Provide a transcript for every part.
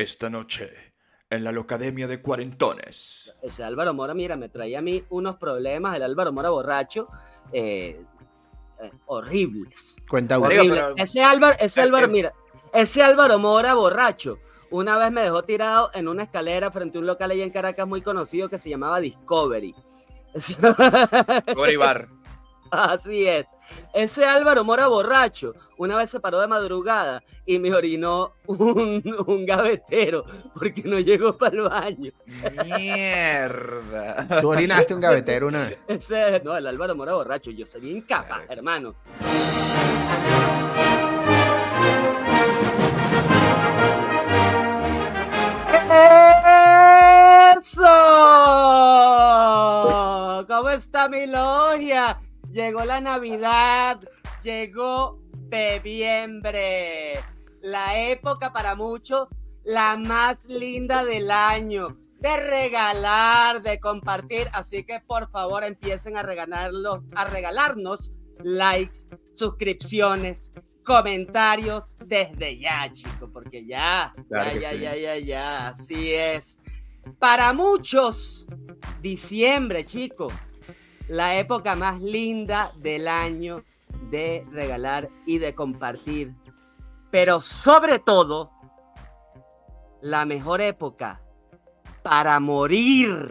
Esta noche, en la Locademia de Cuarentones. Ese Álvaro Mora, mira, me traía a mí unos problemas, el Álvaro Mora borracho, eh, eh, horribles. Cuenta. Horrible. pero- Ese Álvaro, ese Eh, Álvaro, eh. mira, ese Álvaro Mora borracho, una vez me dejó tirado en una escalera frente a un local allá en Caracas muy conocido que se llamaba Discovery. Bar. Así es. Ese Álvaro Mora borracho, una vez se paró de madrugada y me orinó un, un gavetero porque no llegó para el baño. Mierda. Tú orinaste un gavetero una vez. Ese, no, el Álvaro Mora borracho, yo sería incapaz, hermano. ¡Eso! ¿Cómo está mi logia? Llegó la Navidad, llegó Bebiembre, la época para muchos, la más linda del año, de regalar, de compartir, así que por favor empiecen a regalarlos, a regalarnos likes, suscripciones, comentarios desde ya, chicos, porque ya, Claro ya, ya, sí. ya, ya, ya, así es. Para muchos, diciembre, chicos, la época más linda del año de regalar y de compartir. Pero sobre todo, la mejor época para morir.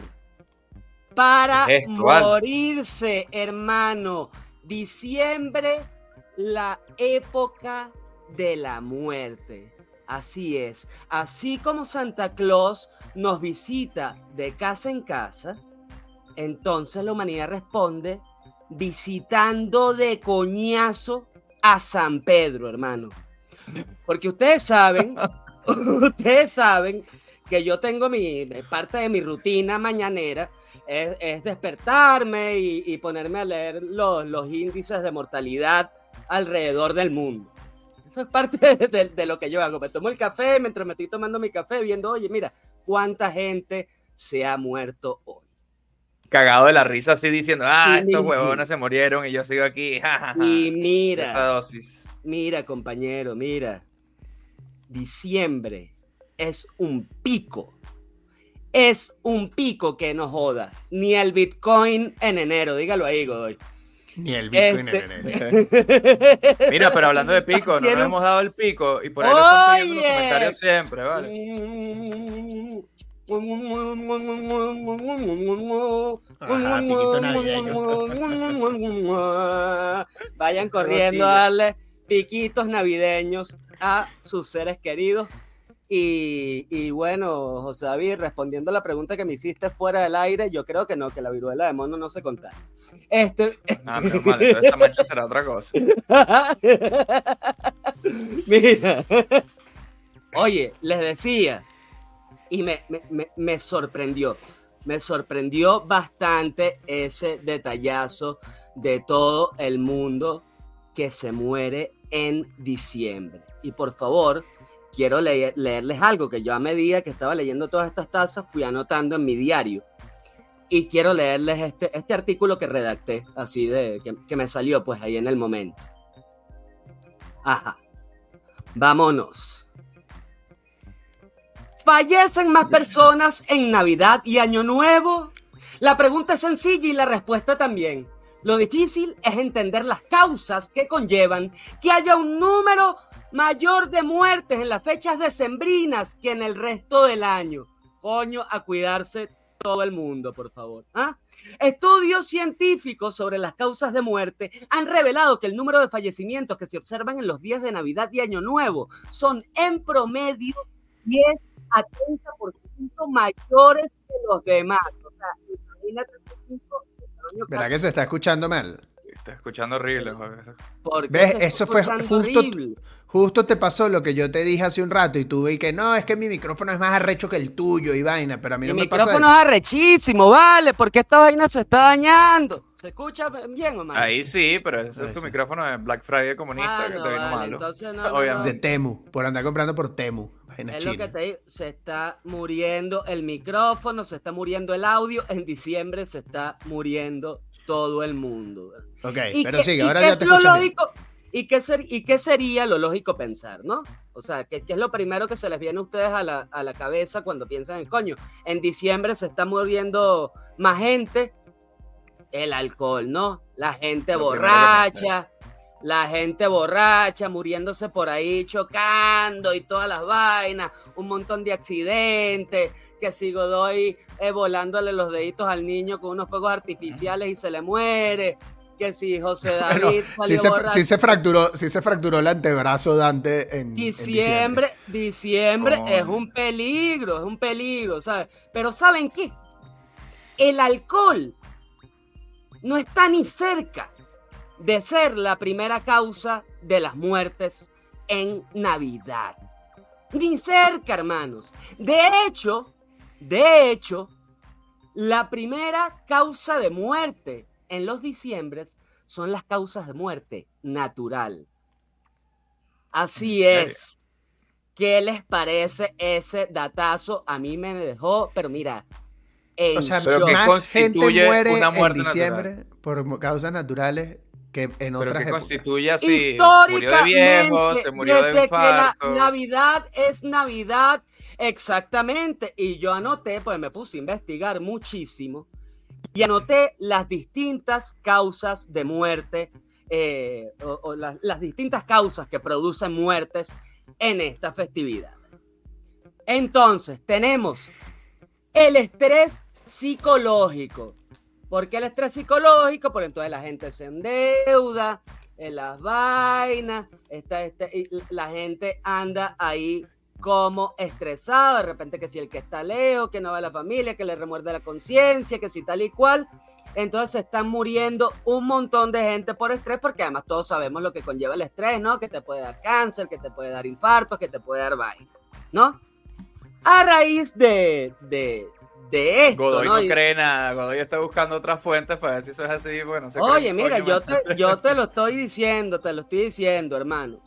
Para morirse, hermano. Diciembre, la época de la muerte. Así es. Así como Santa Claus nos visita de casa en casa, entonces la humanidad responde visitando de coñazo a San Pedro, hermano. Porque ustedes saben, ustedes saben que yo tengo mi parte de mi rutina mañanera es, es despertarme y, y ponerme a leer los, los índices de mortalidad alrededor del mundo. Eso es parte de, de- de lo que yo hago. Me tomo el café mientras me estoy tomando mi café, viendo, oye, mira, cuánta gente se ha muerto hoy. Cagado de la risa así diciendo, ah, estos huevones se murieron y yo sigo aquí. ja, ja, ja". Y Esa mira, dosis. mira, compañero, mira. Diciembre es un pico. Es un pico que no joda. Ni el Bitcoin en enero, dígalo ahí, Godoy. Ni el Bitcoin Este- en enero. Mira, pero hablando de pico, no nos hemos dado el pico y por ahí lo están pidiendo los comentarios siempre, ¿vale? Piquito Vayan corriendo a darle piquitos navideños a sus seres queridos. Y, y bueno, José David, respondiendo a la pregunta que me hiciste fuera del aire, yo creo que no, que la viruela de mono no se contagia. Este, Ah, pero mal, entonces esa mancha será otra cosa. Mira. Oye, les decía, y me, me- me- me sorprendió, me sorprendió bastante ese detallazo de todo el mundo que se muere en diciembre. Y por favor, quiero leer- leerles algo que yo a medida que estaba leyendo todas estas tazas fui anotando en mi diario. Y quiero leerles este, este artículo que redacté, así de que, que me salió pues ahí en el momento. Ajá. Vámonos. ¿Fallecen más personas en Navidad y Año Nuevo? La pregunta es sencilla y la respuesta también. Lo difícil es entender las causas que conllevan que haya un número mayor de muertes en las fechas decembrinas que en el resto del año. Coño, a cuidarse todo el mundo, por favor. ¿ah? Estudios científicos sobre las causas de muerte han revelado que el número de fallecimientos que se observan en los días de Navidad y Año Nuevo son en promedio 10 a 30% mayores que los demás. O sea, imagínate tamaño ¿Verdad que se está escuchando mal? Estoy escuchando horrible. porque ¿Ves? Eso fue justo-. Justo te pasó lo que yo te dije hace un rato y tú vi que no, es que mi micrófono es más arrecho que el tuyo y vaina, pero a mí Mi no me pasa micrófono eso. es arrechísimo, vale, porque esta vaina se está dañando. ¿Se escucha bien o mal? Ahí sí, pero ese Ahí es tu sí. micrófono de Black Friday comunista Ah, que te vino vale, malo. entonces no. De Temu, por andar comprando por Temu, vaina Es lo que te digo, se está muriendo el micrófono, se está muriendo el audio, en diciembre se está muriendo todo el mundo. Ok, ¿Y pero sigue, ahora ya te lo lógico? ¿Y qué, ser- ¿Y qué sería lo lógico pensar, no? O sea, ¿qué, qué es lo primero que se les viene a ustedes a la, a la cabeza cuando piensan en coño? En diciembre se está muriendo más gente, el alcohol, ¿no? La gente Lo borracha, la gente borracha, muriéndose por ahí, chocando y todas las vainas, un montón de accidentes, que si Godoy eh, volándole los deditos al niño con unos fuegos artificiales y se le muere, que si José Bueno, David sí salió se, sí se fracturó, sí se fracturó el antebrazo Dante en en Diciembre, diciembre Coño. es un peligro, es un peligro, ¿sabes? Pero ¿saben qué? El alcohol no está ni cerca de ser la primera causa de las muertes en Navidad. Ni cerca, hermanos. De hecho, de hecho, la primera causa de muerte en los diciembres son las causas de muerte natural. Así es. ¿Qué les parece ese datazo? A mí me dejó, pero mira, en O sea, Pero ¿qué más gente muere una en diciembre por causas naturales que en Pero otras que constituye así. Murió de viejo, Históricamente, se murió de desde que la. Navidad es Navidad, exactamente. Y yo anoté, pues me puse a investigar muchísimo y anoté las distintas causas de muerte eh, o, o las, las distintas causas que producen muertes en esta festividad. Entonces, tenemos el estrés psicológico. ¿Por qué el estrés psicológico? Porque entonces la gente se endeuda en las vainas, está, este, y la gente anda ahí como estresado, de repente que si el que está leo, que no va a la familia, que le remuerde la conciencia, que si tal y cual. Entonces se están muriendo un montón de gente por estrés, porque además todos sabemos lo que conlleva el estrés, ¿no? Que te puede dar cáncer, que te puede dar infartos, que te puede dar vaina, ¿no? A raíz de, de, de esto, Godoy ¿no? no cree nada. Godoy está buscando otras fuentes para ver si eso es así. Bueno, no sé Oye, mira, yo te, yo te lo estoy diciendo, te lo estoy diciendo, hermano.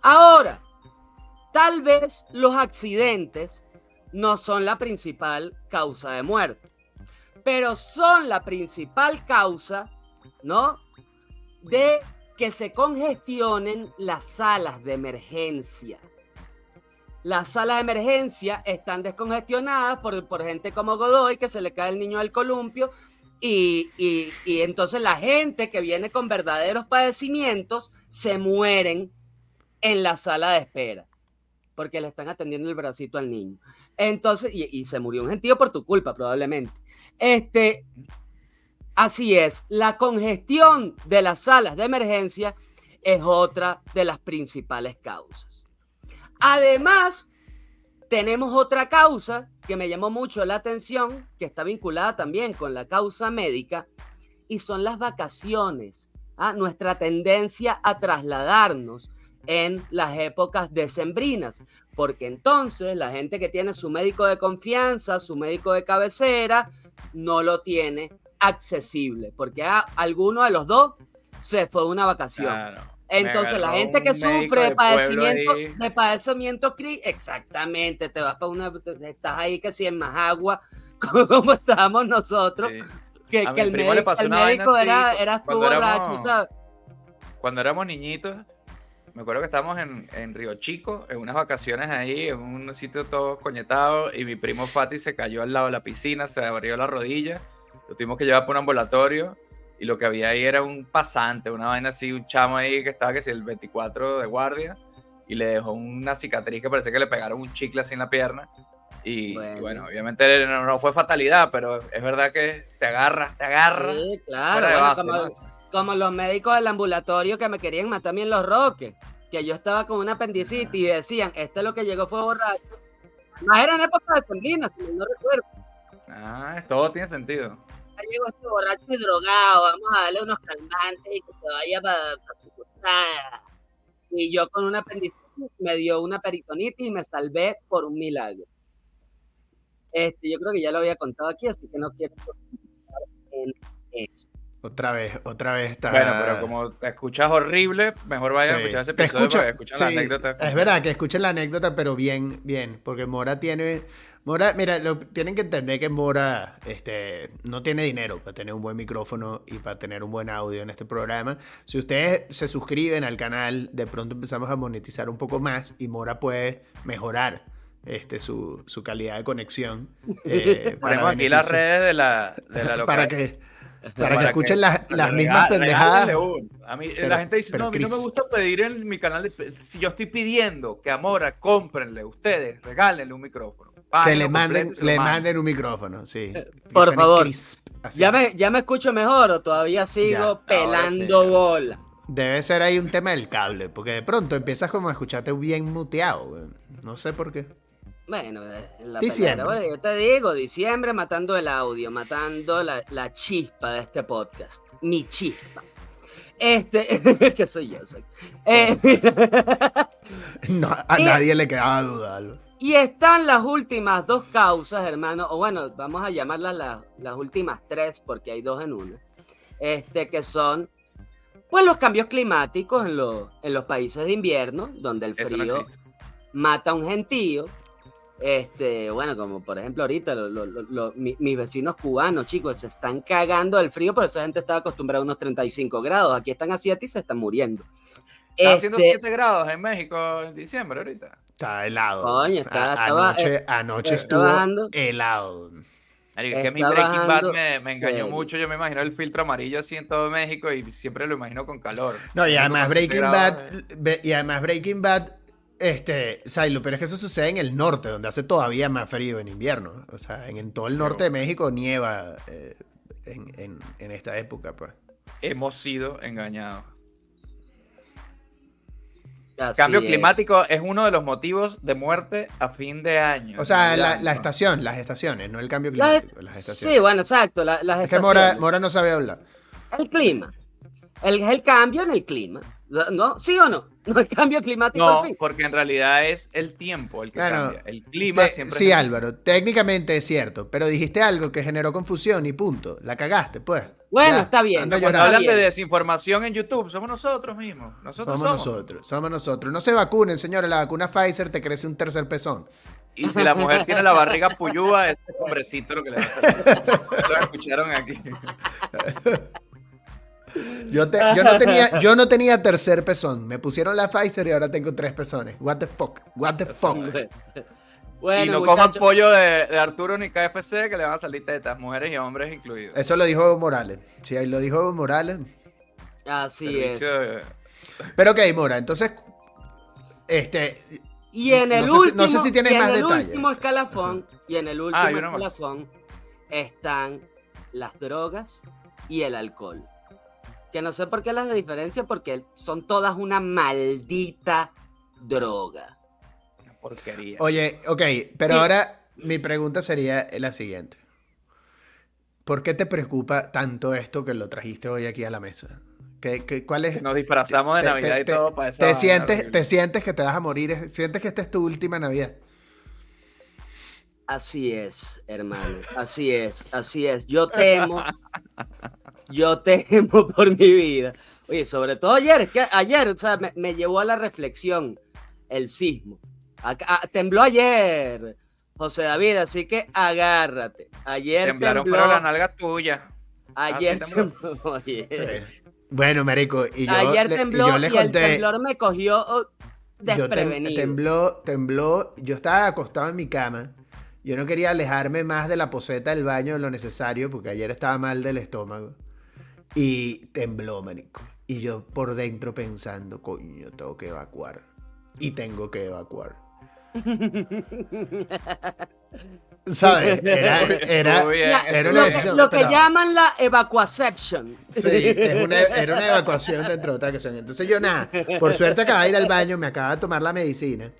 Ahora, tal vez los accidentes no son la principal causa de muerte, pero son la principal causa, ¿no? De que se congestionen las salas de emergencia. Las salas de emergencia están descongestionadas por, por gente como Godoy, que se le cae el niño al columpio, y, y- entonces la gente que viene con verdaderos padecimientos se mueren en la sala de espera, porque le están atendiendo el bracito al niño. Entonces, y, y se murió un gentío por tu culpa, probablemente. Este, así es, la congestión de las salas de emergencia es otra de las principales causas. Además, tenemos otra causa que me llamó mucho la atención, que está vinculada también con la causa médica, y son las vacaciones. ¿ah? Nuestra tendencia a trasladarnos en las épocas decembrinas, porque entonces la gente que tiene su médico de confianza, su médico de cabecera, no lo tiene accesible, porque a alguno de los dos se fue una vacación. Claro. Entonces, la gente que sufre de padecimiento, ahí. de padecimiento exactamente, te vas para una, estás ahí que si en Majagua, como, como estábamos nosotros, Sí. que, el le médico, pasó el una vaina médico así era, eras tú borracho, ¿sabes? Cuando éramos niñitos, me acuerdo que estábamos en, en Río Chico, en unas vacaciones ahí, en un sitio todo coñetado, y mi primo Fati se cayó al lado de la piscina, se abrió la rodilla, lo tuvimos que llevar por un ambulatorio, y lo que había ahí era un pasante, una vaina así, un chamo ahí que estaba, que si el 24 de guardia, y le dejó una cicatriz que parecía que le pegaron un chicle así en la pierna. Y y bueno, obviamente no, no fue fatalidad, pero es verdad que te agarra, te agarra. Sí, claro, bueno, base, como, ¿no? como los médicos del ambulatorio que me querían matar a mí en los roques, que yo estaba con una apendicitis y decían, este lo que llegó fue borracho. Más era en época de sembrina, si no recuerdo. Ah, todo tiene sentido. Ya llegó este borracho y drogado, vamos a darle unos calmantes y que se vaya para, su costada. Y yo con una apendicitis me dio una peritonitis y me salvé por un milagro. Este, yo creo que ya lo había contado aquí, así que no quiero profundizar en eso. Otra vez, otra vez está. Bueno, pero como te escuchas horrible, mejor vayan a Sí. escuchar ese Te episodio escucho- para que escuchen la sí, anécdota. Es verdad que escuchen la anécdota, pero bien, bien. Porque Mora tiene. Mora, mira, lo, tienen que entender que Mora este, no tiene dinero para tener un buen micrófono y para tener un buen audio en este programa. Si ustedes se suscriben al canal, de pronto empezamos a monetizar un poco más y Mora puede mejorar este, su, su calidad de conexión. eh, para aquí las redes de la, de la local. para que, para que escuchen que- las, las mismas pendejadas. A mí, Pero- la gente dice, no, a mí no me gusta pedir en mi canal. de- si yo estoy pidiendo que Amora, cómprenle ustedes, regálenle un micrófono. Que le manden, se le manden un micrófono, sí. por Que suene favor. crisp. ¿Ya me, ¿Ya me escucho mejor o todavía sigo Ya, pelando sí. bola? Debe ser ahí un tema del cable, porque de pronto empiezas como a escucharte bien muteado. No sé por qué. Bueno, eh, la Diciembre. pelea, yo te digo, diciembre matando el audio, matando la, la chispa de este podcast. Mi chispa. Este, que soy yo, soy. Eh, No, a nadie le quedaba duda. Alba. y están las últimas dos causas, hermano, o bueno, vamos a llamarlas la- las últimas tres porque hay dos en una. Este, que son, pues los cambios climáticos en, los en los países de invierno, donde el no frío mata a un gentío. Este, bueno, como por ejemplo ahorita lo- lo- lo- lo- mi- mis vecinos cubanos, chicos, se están cagando del frío, pero esa gente estaba acostumbrada a unos 35 grados. Aquí están a 7 y se están muriendo. Está haciendo Este, 7 grados en México en diciembre ahorita. Está helado. Coño, está- A- estaba- anoche eh, anoche estuvo bajando. helado. Marico, es que mi Breaking Bad me, me engañó mucho. Yo me imagino el filtro amarillo así en todo México y siempre lo imagino con calor. No, y además con 7 Breaking Bad, y además Breaking Bad, este, o sea, y lo peor es que eso sucede en el norte, donde hace todavía más frío en invierno. O sea, en, en todo el norte de México nieva eh, en, en- en esta época, pues. Hemos sido engañados. así Cambio es. climático es uno de los motivos de muerte a fin de año. O sea, la, la estación, las estaciones, no el cambio climático, las estaciones. sí, bueno, exacto. la- las es que. Mora no sabe hablar. El clima. El, el cambio en el clima. ¿No? ¿Sí o no? No el cambio climático No, al fin. porque en realidad es el tiempo el que cambia. El clima Te- siempre sí, Álvaro, técnicamente es cierto, pero dijiste algo que generó confusión y punto. La cagaste, pues. Bueno, Ya, está bien. Cuando hablan de desinformación en YouTube, somos nosotros mismos. Nosotros Somos somos. nosotros, somos nosotros. No se vacunen, señores. La vacuna Pfizer te crece un tercer pezón. Y si la mujer tiene la barriga puyúa, es el hombrecito lo que le va a. Lo escucharon aquí. Yo, te- yo, no tenía, yo no tenía tercer pezón. Me pusieron la Pfizer y ahora tengo tres pezones. What the fuck? What the fuck? Bueno, y no coman muchachos, pollo de, de Arturo ni KFC que le van a salir tetas, mujeres y hombres incluidos. Eso lo dijo Evo Morales. Sí, ahí lo dijo Evo Morales. Así es. De- Pero ok, Mora, entonces. Este. Y en No el sé si- último, no sé si tienes y en más el detalles. último escalafón, y en el último Ah, más. escalafón están las drogas y el alcohol. Que no sé por qué las diferencia, porque son todas una maldita droga. Una porquería. Oye, ok, pero Sí. ahora mi pregunta sería la siguiente. ¿Por qué te preocupa tanto esto que lo trajiste hoy aquí a la mesa? ¿Qué, qué- cuál es, Nos disfrazamos de te- Navidad te- y te- todo para esa te sientes, te sientes que te vas a morir? ¿Sientes que esta es tu última Navidad? Así es, hermano. Así es, así es. Yo temo. Yo temo por mi vida. Oye, sobre todo ayer, es que ayer, o sea, me, me llevó a la reflexión el sismo. Ah, tembló ayer, José David, así que agárrate. Ayer Temblaron, tembló. pero la nalga tuya. ayer Ah, sí tembló. tembló. oye. Sí. Bueno, marico, y yo, ayer le- y tembló y, le el temblor me cogió oh, Yo tem- desprevenido. tembló, tembló, yo estaba acostado en mi cama. Yo no quería alejarme más de la poseta del baño de lo necesario porque ayer estaba mal del estómago. Y tembló, marico. Y yo por dentro pensando, coño, tengo que evacuar. Y tengo que evacuar. ¿Sabes? Era, era, Estuvo bien. La- era una lo que, lo llaman la evacuaception. Sí, es una- era una evacuación dentro de otra ocasión. Entonces yo nada, por suerte acababa de ir al baño, me acababa de tomar la medicina.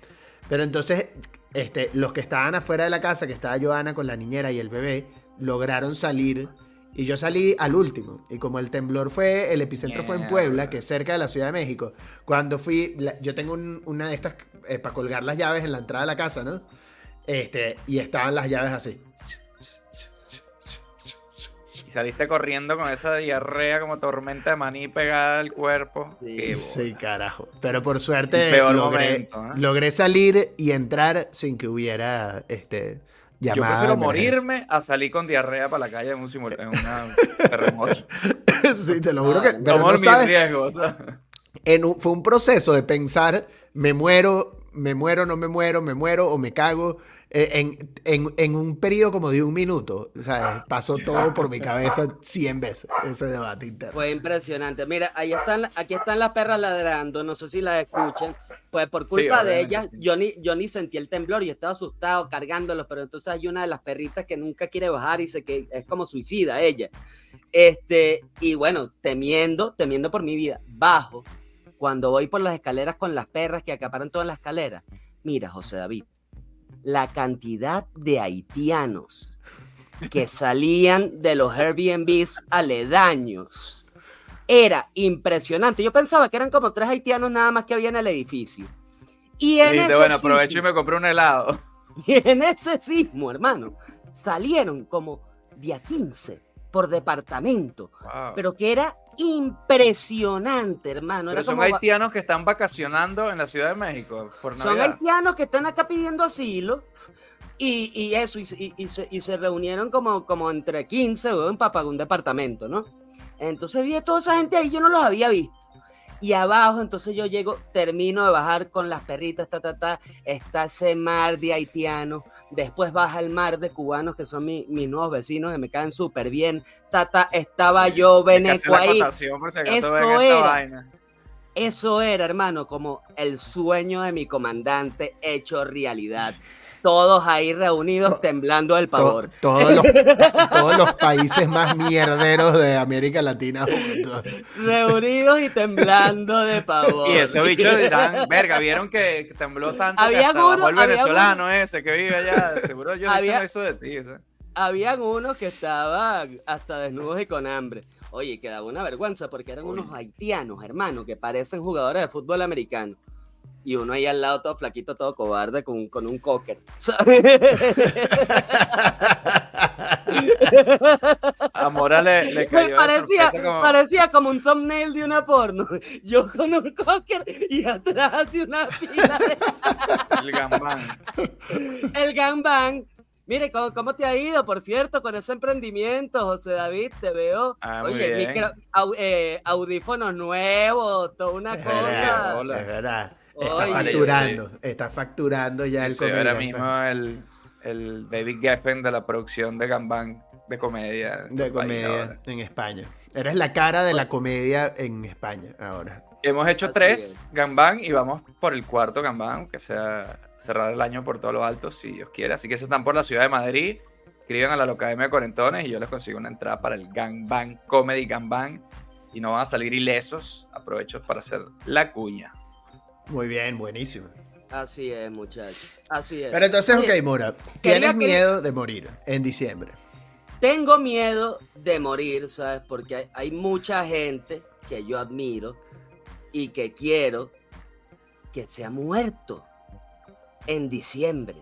Pero entonces, este, los que estaban afuera de la casa, que estaba Joana con la niñera y el bebé, lograron salir. Y yo salí al último. Y como el temblor fue, el epicentro fue en Puebla, que es cerca de la Ciudad de México. Cuando fui, la- yo tengo un- una de estas eh, para colgar las llaves en la entrada de la casa, ¿no? Este, y estaban las llaves así. saliste corriendo con esa diarrea como tormenta de maní pegada al cuerpo. Sí. Sí, carajo. Pero por suerte logré, momento, ¿eh? logré salir y entrar sin que hubiera este, Yo prefiero morirme a salir con diarrea para la calle en un, en una terremoto. sí, te lo juro que. Ah, Pero Tomo no mis sabes, riesgos. o sea. en un- fue un proceso de pensar, me muero, me muero, no me muero, me muero o me cago. eh, En, en- en un periodo como de un minuto, ¿sabes? Pasó todo por mi cabeza 100 veces ese debate interno. Fue impresionante. Mira, ahí están, aquí están las perras ladrando, no sé si las escuchan. Pues por culpa de obviamente ellas, sí. yo ni, yo ni sentí el temblor y estaba asustado cargándolos, pero entonces hay una de las perritas que nunca quiere bajar y se que es como suicida ella. Este, y bueno, temiendo, temiendo por mi vida, bajo, cuando voy por las escaleras con las perras que acaparan todas las escaleras. Mira, José David, la cantidad de haitianos que salían de los Airbnbs aledaños era impresionante. Yo pensaba que eran como tres haitianos nada más que había en el edificio. Y en, ese, bueno, aprovecho y me compré un helado. y en ese sismo, hermano, salieron como día 15 por departamento, Wow. pero que era impresionante, hermano. Pero Era son como haitianos que están vacacionando en la Ciudad de México por son haitianos que están acá pidiendo asilo. Y, y eso, y, se- y- y se, y se reunieron como, como entre 15 weón, para pagar un departamento, ¿no? Entonces vi a toda esa gente ahí, yo no los había visto. Y abajo, entonces yo llego, termino de bajar con las perritas, ta, ta, ta, está ese mar de haitianos, después baja el mar de cubanos, que son mi- mis nuevos vecinos, que me caen súper bien, ta, ta, estaba yo, Beneco ahí, era. vaina. eso era, hermano, como el sueño de mi comandante hecho realidad. Todos ahí reunidos temblando del To- pavor. todos, los, todos los países más mierderos de América Latina juntos. Reunidos y temblando de pavor. Y esos bichos dirán, verga, vieron que, que tembló tanto que Había hasta algunos- el había venezolano ese que vive allá. Seguro yo Había- eso de ti. ¿sabes? Habían unos que estaban hasta desnudos y con hambre. Oye, que daba una vergüenza porque eran Uy. unos haitianos, hermano, que parecen jugadores de fútbol americano. Y uno ahí al lado todo flaquito, todo cobarde, con, con un cocker. ¿sabes? A Mora le, le cayó parecía, como... parecía como un thumbnail de una porno. Yo con un cocker y atrás de una fila de el gambán. el gangbang. Mire, ¿cómo, cómo te ha ido, por cierto, con ese emprendimiento, José David? Te veo. Ah, Oye, micro- au- eh, audífonos nuevos, toda una Es cosa. verdad, hola. es verdad. Está facturando, está facturando ya el Sí, ahora mismo el, el David Geffen de la producción de Gambán de comedia. en de este país comedia ahora. en España. Eres la cara de la comedia en España ahora. Hemos hecho Así tres Gambán y vamos por el cuarto Gambán, que sea cerrar el año por todos los altos, si Dios quiere. Así que si están por la ciudad de Madrid, escriban a la Locademia de Cuarentones y yo les consigo una entrada para el Gangbang Comedy Gambán y no van a salir ilesos. Aprovecho para hacer la cuña. Muy bien, buenísimo. Así es, muchachos. Así es. Pero entonces, Oye, ok, Mora, tienes que- miedo de morir en diciembre. Tengo miedo de morir, ¿sabes? Porque hay, hay mucha gente que yo admiro y que quiero que se ha muerto en diciembre.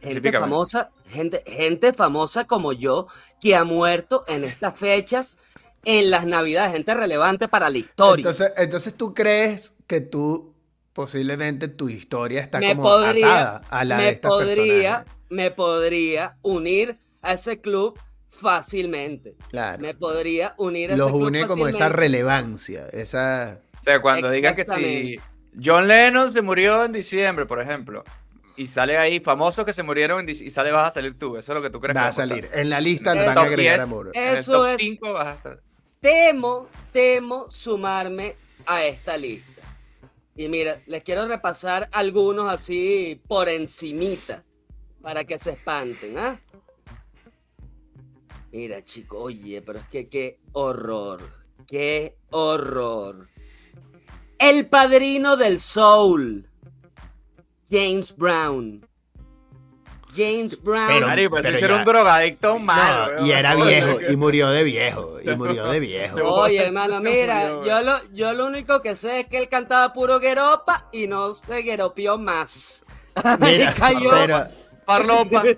Gente famosa, gente, gente famosa como yo que ha muerto en estas fechas, en las navidades, gente relevante para la historia. Entonces, entonces tú crees que tú posiblemente tu historia está Me como podría- atada a la de me estas podría, personas. me podría unir a ese club fácilmente. Claro. Me podría unir a ese Los club une como esa relevancia, esa O sea, cuando digan que si. John Lennon se murió en diciembre, por ejemplo, y sale ahí famosos que se murieron y sale vas a salir tú. Eso es lo que tú crees va que a pasar. salir. En la lista En van el a top agregar 10, a Moro. En el Eso top es- 5 vas a estar. Temo, temo sumarme a esta lista. Y mira, les quiero repasar algunos así por encimita para que se espanten, ¿ah? Mira, chico, oye, pero es que qué horror, qué horror. El padrino del soul, James Brown. James Brown. Pero- pues pero ese era un drogadicto malo. No, y era viejo, y murió de viejo, y murió de viejo. Oye, hermano, mira, murió, yo lo, yo lo único que sé es que él cantaba puro gueropa y no se gueropió más. Mira, Y cayó, pero, Parlopa.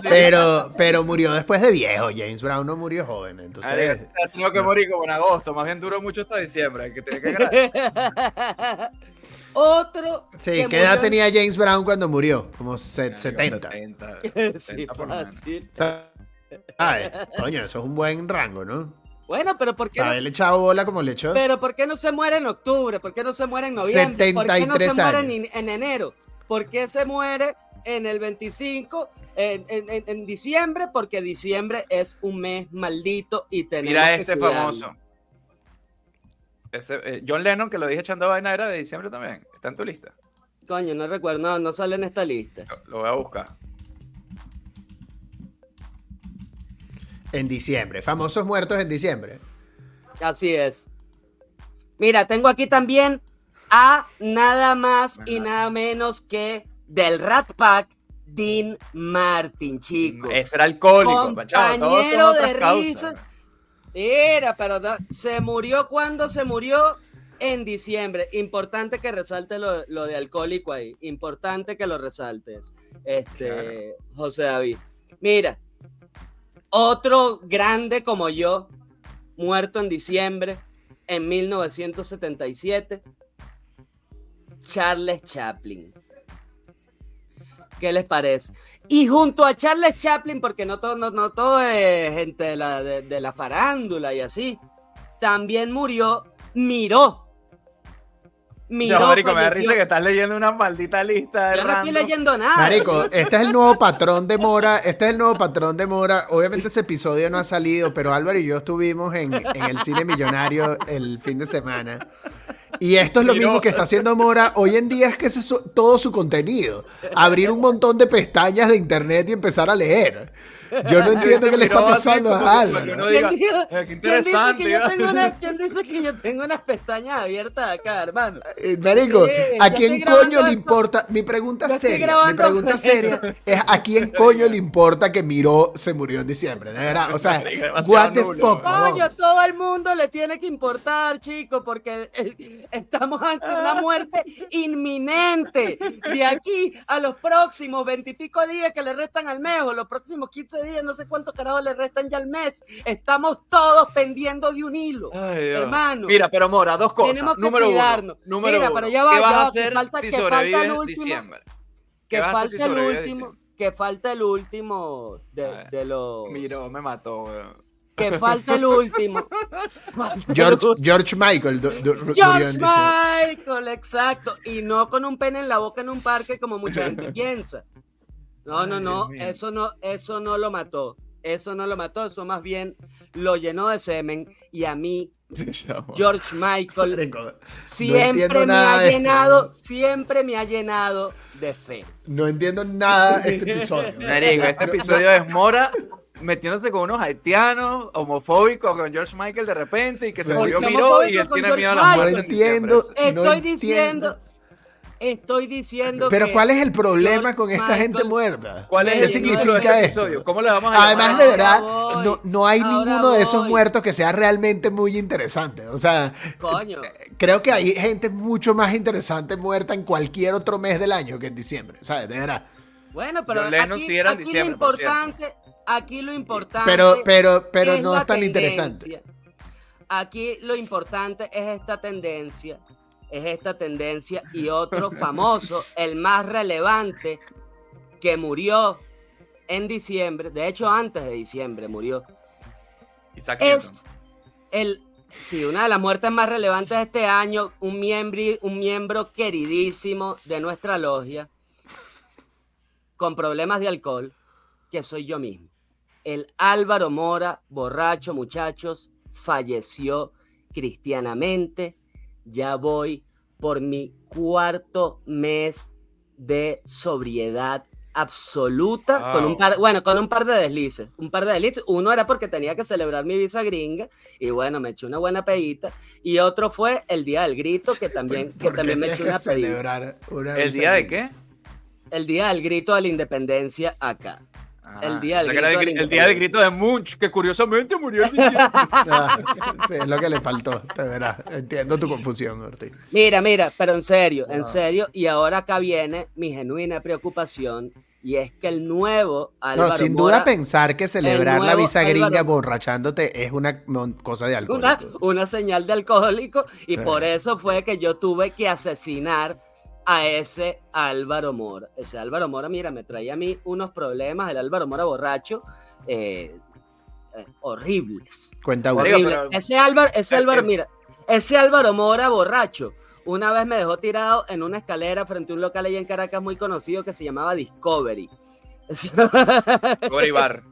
Sí. Pero, pero murió después de viejo. James Brown no murió joven. Entonces, ha tenido que morir como en agosto. Más bien duró mucho hasta diciembre. hay Que tiene que agradecer. Otro. sí, que ¿qué edad murió- tenía James Brown cuando murió? Como se- Marico, 70. 70, Sí, 70 por lo menos. fácil. Ay, coño, eso es un buen rango, ¿no? Bueno, pero ¿por qué no, Haberle echado bola como le echó. pero ¿por qué no se muere en octubre? ¿Por qué no se muere en noviembre? ¿Por qué no se 73 muere en enero? ¿Por qué se muere en el 25, en, en- en- en diciembre? Porque diciembre es un mes maldito y tenemos Mira que este famoso. Ese, eh, John Lennon, que lo dije echando vaina, era de diciembre también. Está en tu lista. Coño, no recuerdo, no, no sale en esta lista. Lo, lo voy a buscar. En diciembre. Famosos muertos en diciembre. Así es. Mira, tengo aquí también a nada más y nada menos que del Rat Pack, Dean Martin, chico. Ese era alcohólico, pachado. Todos son Compañero otras de causas. risas. Mira, pero no- se murió cuando se murió en diciembre. Importante que resalte lo, lo de alcohólico ahí. Importante que lo resaltes, este, José David. Mira, otro grande como yo, muerto en diciembre en 1977, Charles Chaplin. ¿Qué les parece? Y junto a Charles Chaplin, porque no todo, no, no todo es gente de la, de, de la farándula y así, también murió Miró. Miró. Yo, marico, me da risa que estás leyendo una maldita lista de Yo no estoy leyendo nada. Marico, este es el nuevo patrón de Mora. Este es el nuevo patrón de Mora. Obviamente ese episodio no ha salido, pero Álvaro y yo estuvimos en, en el cine millonario el fin de semana. Y esto es lo mismo que está haciendo Mora hoy en día, es que ese es su- todo su contenido. Abrir un montón de pestañas de internet y empezar a leer. Yo no entiendo qué le está pasando a Álvaro. diga, ¿Quién dijo- "Eh, qué quién dice interesante. que yo ¿verdad?" tengo una- ¿Quién dice que yo tengo unas pestañas abiertas acá, hermano? Eh, Marico, Sí, ¿a quién coño le importa? Mi pregunta seria, mi pregunta seria es ¿a quién coño le importa que Miró se murió en diciembre? De verdad, o sea, what the fuck? Coño, todo el mundo le tiene que importar, chicos, porque eh, estamos ante una muerte inminente. De aquí a los próximos veintipico días que le restan al mes, o los próximos 15 días, no sé cuántos carajos le restan ya al mes. Estamos todos pendiendo de un hilo. Ay. Hermano. Mira, pero Mora, dos cosas. Tenemos que número cuidarnos. uno. Número Mira, uno. pero ya va, ¿Qué vas ya a hacer falta- si que falta sobrevives el último. diciembre? Que ¿Qué vas a hacer falta si el último, diciembre? que falta el último de, los... Miró, me mató, weón. Que falta el último. George, Michael George. Michael, exacto. Y no con un pene en la boca en un parque como mucha gente piensa. No, no, no, eso no, eso no lo mató. Eso no lo mató, eso más bien lo llenó de semen. Y a mí, George Michael, siempre me ha esto, llenado, ¿no? siempre me ha llenado de fe. No entiendo nada de este episodio. Marico, este No- episodio es Mora metiéndose con unos haitianos homofóbicos con George Michael de repente y que se murió Miró y él tiene George miedo a No muertes en diciembre. entiendo. Estoy no diciendo, entiendo. Estoy diciendo Pero que ¿cuál es el problema George con esta Michael- gente muerta? ¿Cuál es ¿Qué significa este esto? episodio? ¿Cómo le vamos a llamar? Además, de verdad, voy, no, no hay ninguno de esos muertos que sea realmente muy interesante. O sea, Coño. creo que hay gente mucho más interesante muerta en cualquier otro mes del año que en diciembre. ¿Sabes? De verdad. Bueno, pero aquí, sí era en aquí diciembre, lo importante, aquí lo importante. Pero, pero, pero es no es tan tendencia. interesante. Aquí lo importante es esta tendencia, es esta tendencia y otro famoso, el más relevante, que murió en diciembre, de hecho antes de diciembre murió, Isaac Newton. es el, sí, una de las muertes más relevantes de este año, un miembro, un miembro queridísimo de nuestra logia, con problemas de alcohol, que soy yo mismo. El Álvaro Mora, borracho, muchachos, falleció cristianamente. Ya voy por mi cuarto mes de sobriedad absoluta con un par, bueno, con un par de deslices, un par de deslices. Uno era porque tenía que celebrar mi visa gringa y bueno, me eché una buena pedita y otro fue el día del grito que también que ¿Por qué también me eché una pedita. una ¿El día al de qué? El día del grito de la independencia acá. El día o del sea, que era grito de el, el día del grito de Munch, que curiosamente murió diciembre. Ah, sí, es lo que le faltó, de verdad. Entiendo tu confusión, Ortiz. Mira, mira, pero en serio, en Ah. serio, y ahora acá viene mi genuina preocupación, Y es que el nuevo Álvaro No, sin Mora- duda pensar que celebrar la visa gringa Álvaro- borrachándote es una cosa de alcohol. una, una señal de alcohólico y Sí. por eso fue que yo tuve que asesinar a ese Álvaro Mora. Ese Álvaro Mora, mira, me traía a mí unos problemas, el Álvaro Mora borracho, eh, eh, horribles. Cuenta pero- Ese Álvaro, ese es Álvaro, mira, ese Álvaro Mora borracho. Una vez me dejó tirado en una escalera frente a un local allá en Caracas muy conocido que se llamaba Discovery. Bar.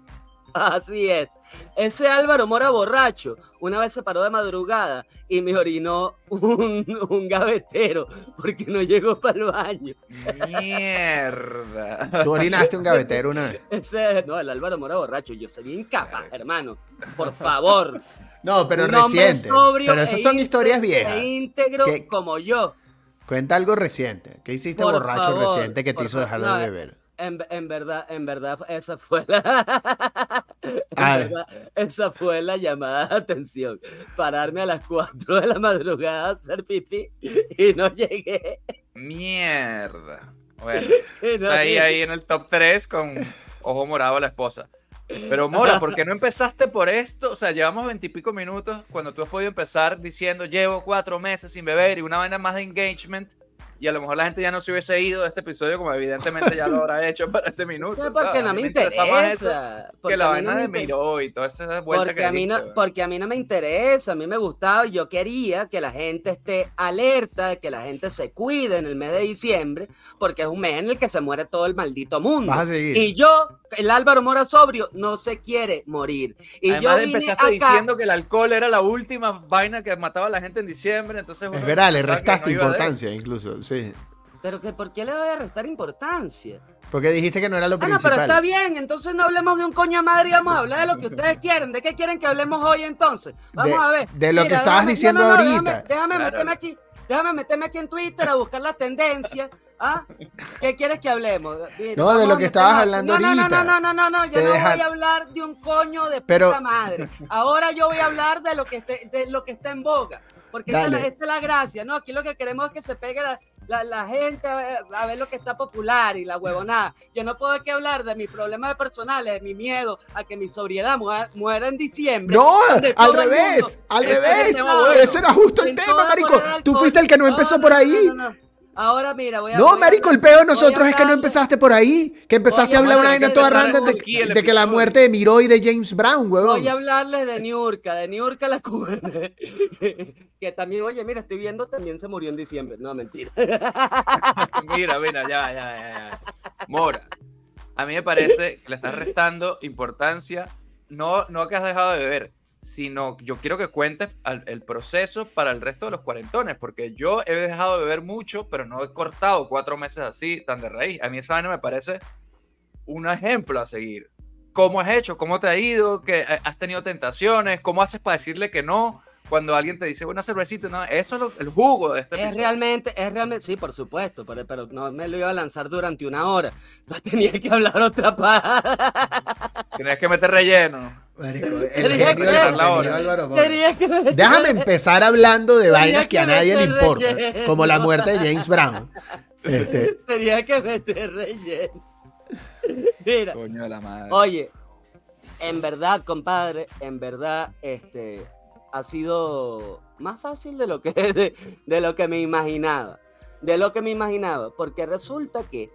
Así es. Ese Álvaro Mora borracho una vez se paró de madrugada y me orinó un, un gavetero porque no llegó para el baño. Mierda. Tú orinaste un gavetero una vez. Ese, no, el Álvaro Mora borracho. Yo sería incapaz, hermano. Por favor. No, pero reciente. sobrio Pero esas e son historias viejas. E íntegro como yo. Cuenta algo reciente. ¿Qué hiciste Por borracho favor, reciente que te hizo dejar de beber? En, en verdad, en verdad, esa fue la. Ah. verdad, esa fue la llamada de atención. Pararme a las 4 de la madrugada a hacer pipí y no llegué. Mierda. Bueno, no está ahí, ahí en el top 3 con ojo morado a la esposa. Pero Mora, ¿por qué no empezaste por esto? O sea, llevamos veintipico minutos cuando tú has podido empezar diciendo llevo cuatro meses sin beber y una vaina más de engagement. Y a lo mejor la gente ya no se hubiese ido de este episodio como evidentemente ya lo habrá hecho para este minuto. No, porque no me interesa más eso interesa. que porque la vaina no de Miró y toda esa vuelta Porque que a, mí no, porque a mí no me interesa, a mí me gustaba y yo quería que la gente esté alerta, que la gente se cuide en el mes de diciembre, porque es un mes en el que se muere todo el maldito mundo. Vas a seguir. Y yo, el Álvaro Mora sobrio, no se quiere morir. Y Además, yo vine empezaste acá, diciendo que el alcohol era la última vaina que mataba a la gente en diciembre, entonces... Es verdad, le restaste importancia incluso, sí. Pero que ¿por qué le voy a restar importancia? Porque dijiste que no era lo Ah, no, pero principal. está bien, entonces no hablemos de un coño de madre y vamos a hablar de lo que ustedes quieren. ¿De qué quieren que hablemos hoy entonces? Vamos De- a ver. de lo que estabas diciendo no, no, ahorita. Déjame, déjame Claro. meterme aquí. Déjame meterme aquí en Twitter a buscar las tendencias. ¿Ah? ¿Qué quieres que hablemos? Mira, No, de lo a que estabas hablando no, no, no, ahorita. No, no, no, no, yo no deja- voy a hablar de un coño de Pero- puta madre. Ahora yo voy a hablar de lo que esté, de lo que está en boga. Porque esta es, la, Dale. esta es la gracia, ¿no? Aquí lo que queremos es que se pegue la, la, la gente a ver, a ver lo que está popular y la huevonada. Yo no puedo aquí hablar de mis problemas personales, de mi miedo a que mi sobriedad muera, muera en diciembre. No, al revés, mundo. al revés. Ese era justo el tema, marico. Tú fuiste el que no empezó por ahí. no. Ahora mira, voy a. No, voy a marico, el hablar- peo de nosotros es que no empezaste por ahí. Que empezaste a a hablar una vaina de toda random de, que la muerte de Miro y de James Brown, huevón. Voy a hablarles de Niurka, de Niurka la cubana. que también, oye, mira, estoy viendo, también se murió en diciembre. No, mentira. Mira, mira, ya, ya, ya, ya. Mora, a mí me parece que le estás restando importancia, no, no que has dejado de beber, sino yo quiero que cuentes el proceso para el resto de los cuarentones, porque yo he dejado de beber mucho, pero no he cortado cuatro meses así, tan de raíz. A mí esa vaina me parece un ejemplo a seguir. ¿Cómo has hecho? ¿Cómo te ha ido? ¿Que eh, ¿Has tenido tentaciones? ¿Cómo haces para decirle que no? Cuando alguien te dice, una cervecita, no, eso es lo- el jugo de este Es episodio. realmente, es realmente, sí, por supuesto, pero, pero no me lo iba a lanzar durante una hora. Entonces tenía que hablar otra paja. Tienes que meter relleno. Marico, el genio Álvaro Déjame empezar hablando de vainas que a nadie le meter importa, relleno. como la muerte de James Brown. Este, tenía que meter relleno. Mira, Coño de la madre. Oye, en verdad, compadre, en verdad, este, ha sido más fácil de lo que, de, de lo que me imaginaba. De lo que me imaginaba. Porque resulta que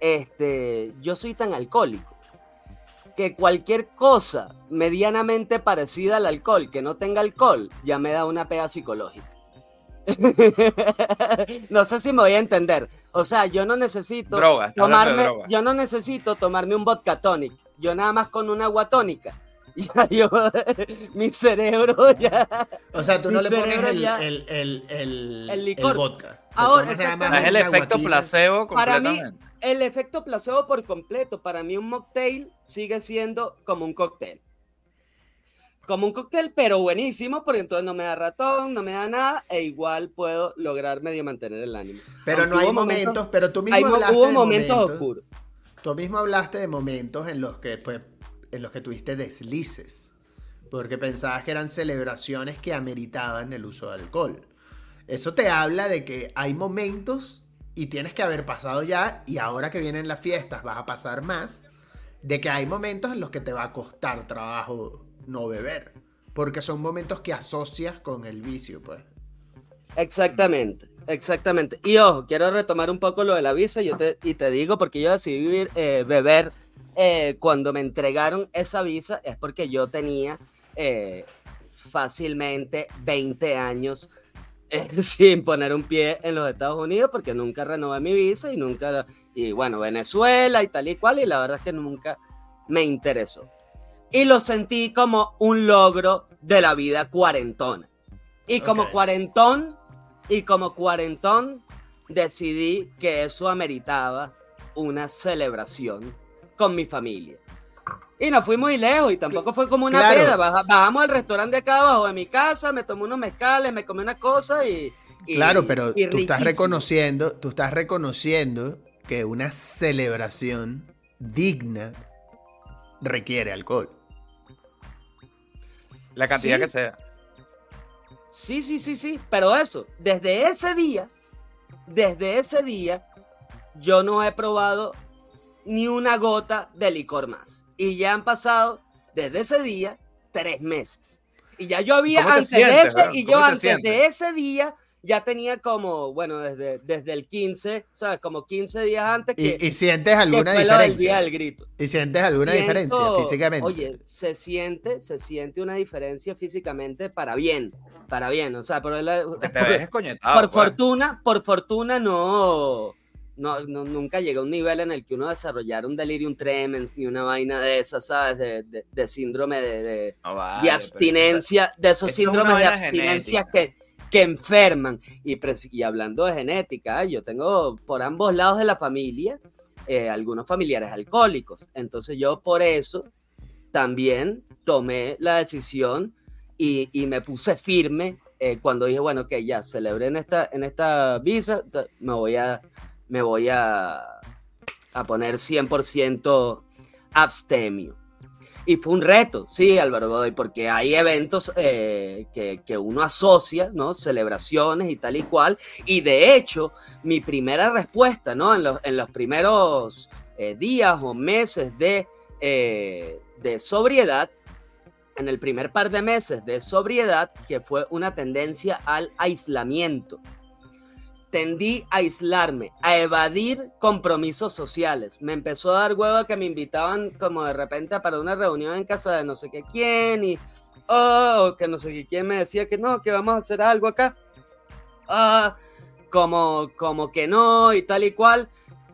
este, yo soy tan alcohólico que cualquier cosa medianamente parecida al alcohol que no tenga alcohol ya me da una pega psicológica. no sé si me voy a entender. O sea, yo no necesito Droga, tomarme, droga. yo no necesito tomarme un vodka tonic. Yo nada más con una agua tónica. Ya yo, mi cerebro ya. o sea, tú no le pones el, ya- el, el, el, El licor. vodka. Ahora, es el efecto placebo Para mí, completamente. el efecto placebo por completo. Para mí, un mocktail sigue siendo como un cóctel. Como un cóctel, pero buenísimo, porque entonces no me da ratón, no me da nada, e igual puedo lograr medio mantener el ánimo. Pero no hay hubo momentos, pero tú mismo Hay hablaste hubo de momentos momentos, oscuros. Tú mismo hablaste de momentos en los que pues, en los que tuviste deslices, porque pensabas que eran celebraciones que ameritaban el uso de alcohol. Eso te habla de que hay momentos y tienes que haber pasado ya, y ahora que vienen las fiestas vas a pasar más, de que hay momentos en los que te va a costar trabajo no beber, porque son momentos que asocias con el vicio, pues. Exactamente, exactamente. Y ojo, quiero retomar un poco lo de la visa yo te, y te digo, porque yo decidí vivir, eh, beber eh, cuando me entregaron esa visa, es porque yo tenía eh, fácilmente 20 años eh, sin poner un pie en los Estados Unidos, porque nunca renové mi visa y nunca, y bueno, Venezuela y tal y cual, y la verdad es que nunca me interesó. Y lo sentí como un logro de la vida cuarentona. Y como Ok. cuarentón, y como cuarentón, decidí que eso ameritaba una celebración con mi familia. Y no fui muy lejos y tampoco fue como una Claro. peda. Baja- bajamos al restaurante de acá abajo de mi casa, me tomé unos mezcales, me comí una cosa y... y- Claro, pero y tú estás reconociendo, tú estás reconociendo que una celebración digna requiere alcohol. La cantidad Sí. que sea. Sí, sí, sí, sí, pero eso, desde ese día, desde ese día, yo no he probado ni una gota de licor más. Y ya han pasado, desde ese día, tres meses. Y ya yo había, ¿Cómo te antes de sientes, ese, verdad? y ¿Cómo yo te antes de sientes? ese día, ya tenía como, bueno, desde, desde el 15, o sea, como 15 días antes que, Y, y sientes alguna del día diferencia. del grito. Y sientes alguna diferencia Siento- físicamente. Oye, se siente, se siente una diferencia físicamente para bien, para bien, o sea, por, la- por- por pues. fortuna, por fortuna no, no, no- nunca llegué a un nivel en el que uno desarrollara un delirium tremens ni una vaina de esas, ¿sabes? De, de- de síndrome de, de- No de vale, pero abstinencia, de esos eso síndromes de abstinencia genética. que, que enferman. Y, y hablando de genética, yo tengo por ambos lados de la familia eh, algunos familiares alcohólicos. Entonces yo por eso también tomé la decisión y, y me puse firme eh, cuando dije, bueno, que ya celebré en esta, en esta visa, me voy a, me voy a, a poner 100% abstemio. Y fue un reto, sí, Álvaro Godoy, porque hay eventos eh, que, que uno asocia, ¿no? Celebraciones y tal y cual. Y de hecho, mi primera respuesta, ¿no? En los, en los primeros eh, días o meses de, eh, de sobriedad, en el primer par de meses de sobriedad, que fue una tendencia al aislamiento. Tendí a aislarme, a evadir compromisos sociales. Me empezó a dar huevo que me invitaban como de repente para una reunión en casa de no sé qué quién y oh, que no sé qué quién me decía que no, que vamos a hacer algo acá. Ah, como, como que no y tal y cual.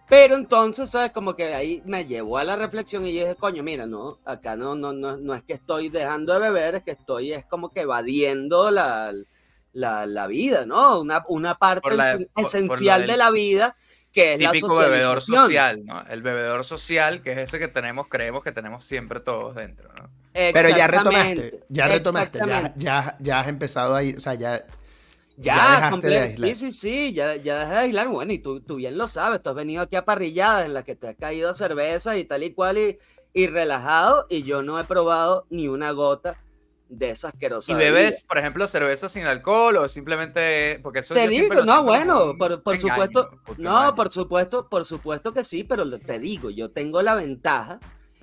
Pero entonces, ¿sabes? Como que ahí me llevó a la reflexión y dije, coño, mira, no, acá no, no, no, no es que estoy dejando de beber, es que estoy, es como que evadiendo la, la, la vida, ¿no? Una, una parte la- por- por esencial del de la vida, que es Típico la bebedor social, ¿no? El bebedor social, que es ese que tenemos, creemos que tenemos siempre todos dentro, ¿no? Pero ya retomaste, ya retomaste, ya, ya, ya has empezado ahí, o sea, ya, Ya, Ya dejaste de aislar. Sí, sí, sí, ya, ya dejé de aislar. Bueno, y tú, tú bien lo sabes, tú has venido aquí a parrilladas en las que te has caído cerveza y tal y cual y, y relajado y yo no he probado ni una gota de esa asquerosa Y bebes, por ejemplo, cerveza sin alcohol o simplemente porque eso Te digo, no, bueno, por, por engaño, supuesto, no, por supuesto, por supuesto que sí, pero te digo, yo tengo la ventaja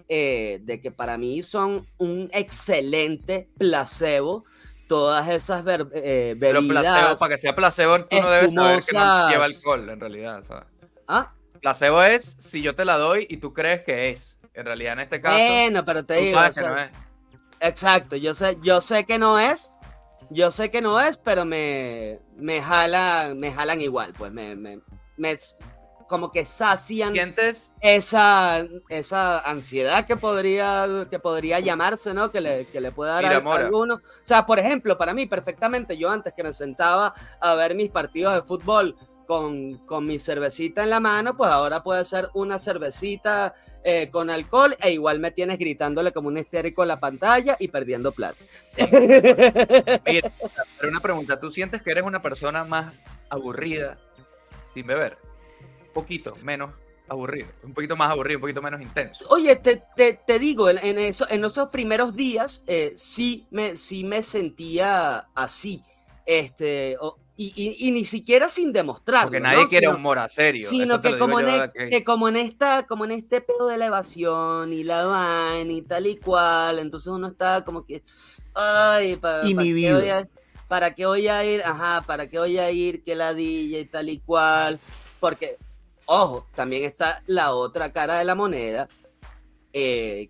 eh, de que para mí son un excelente placebo todas esas ver- eh, Pero bebidas. placebo, para que sea placebo, tú no debes saber que no lleva alcohol, en realidad, ¿sabes? Ah, Placebo es si yo te la doy y tú crees que es. En realidad, en este caso, bueno, pero te tú digo, sabes o que no es. Exacto, yo sé, yo sé que no es, yo sé que no es, pero me, me jalan, me jalan igual, pues me, me, me- como que sacian ¿Sientes? esa, esa ansiedad que podría, que podría llamarse, ¿no? Que le, que le pueda dar a, alguno. O sea, por ejemplo, para mí perfectamente, yo antes que me sentaba a ver mis partidos de fútbol con, con mi cervecita en la mano, pues ahora puede ser una cervecita eh, con alcohol e igual me tienes gritándole como un histérico en la pantalla y perdiendo plata. Mira, pero una pregunta, ¿tú sientes que eres una persona más aburrida sin beber? Un poquito menos aburrido, un poquito más aburrido, un poquito menos intenso. Oye, te, te, te digo, en, en eso, en esos primeros días eh, sí, me, sí me sentía así. Este, o- Y, y- y ni siquiera sin demostrarlo. Porque nadie ¿no? quiere Sino- un mora serio. Sino que como, en, que- que como en esta, como en este pedo de la evasión y la vaina y tal y cual, entonces uno está como que, ay, pa- ¿para, qué Inhibido. voy a, para qué voy a ir? Ajá, ¿para qué voy a ir? Que ladilla y tal y cual. Porque, ojo, también está la otra cara de la moneda, eh,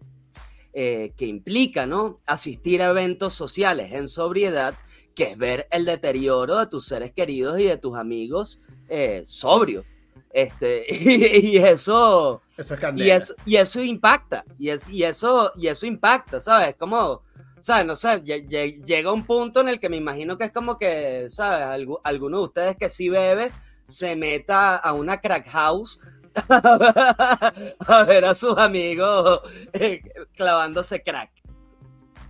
eh, que implica, ¿no? Asistir a eventos sociales en sobriedad, que es ver el deterioro de tus seres queridos y de tus amigos eh, sobrio. Este, y, eso, Eso es y eso, y eso impacta, y, es, y, eso, y eso impacta, ¿sabes? Como, ¿sabes? No sé, lle- lle- llega un punto en el que me imagino que es como que, ¿sabes? Algu- alguno de ustedes que sí bebe se meta a una crack house a ver a sus amigos eh, clavándose crack.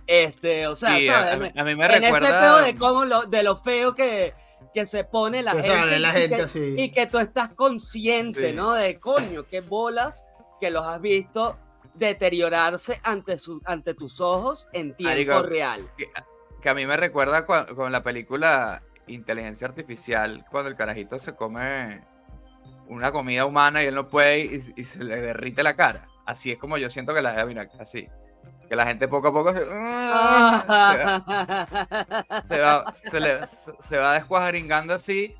Este, o sea, Sí, a- ¿sabes? a, mí- a mí me en ese pedo de cómo lo, de lo feo que, que se pone la Que gente, la y gente que- así. y que tú estás consciente, Sí. ¿no? De coño, qué bolas que los has visto deteriorarse ante, su, ante tus ojos en tiempo real. que, que a mí me recuerda con la película Inteligencia Artificial, cuando el carajito se come una comida humana y él no puede y, y se le derrite la cara. Así es como yo siento que la mira, así. Que la gente poco a poco se, se va, se le- se- se va descuadringando así.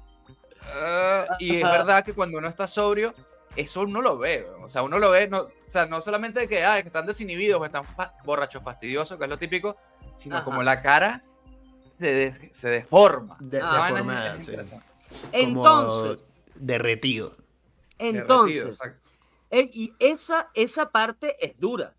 ah, y es verdad que cuando uno está sobrio, eso uno lo ve. O sea, uno lo ve, no, o sea, no solamente de que, ah, que están desinhibidos o están fa- borrachos fastidiosos, que es lo típico, sino Ajá. como la cara se, des- se deforma. De- deformada, sí. Entonces, Como derretido. Entonces. Eh, y esa, esa parte es dura.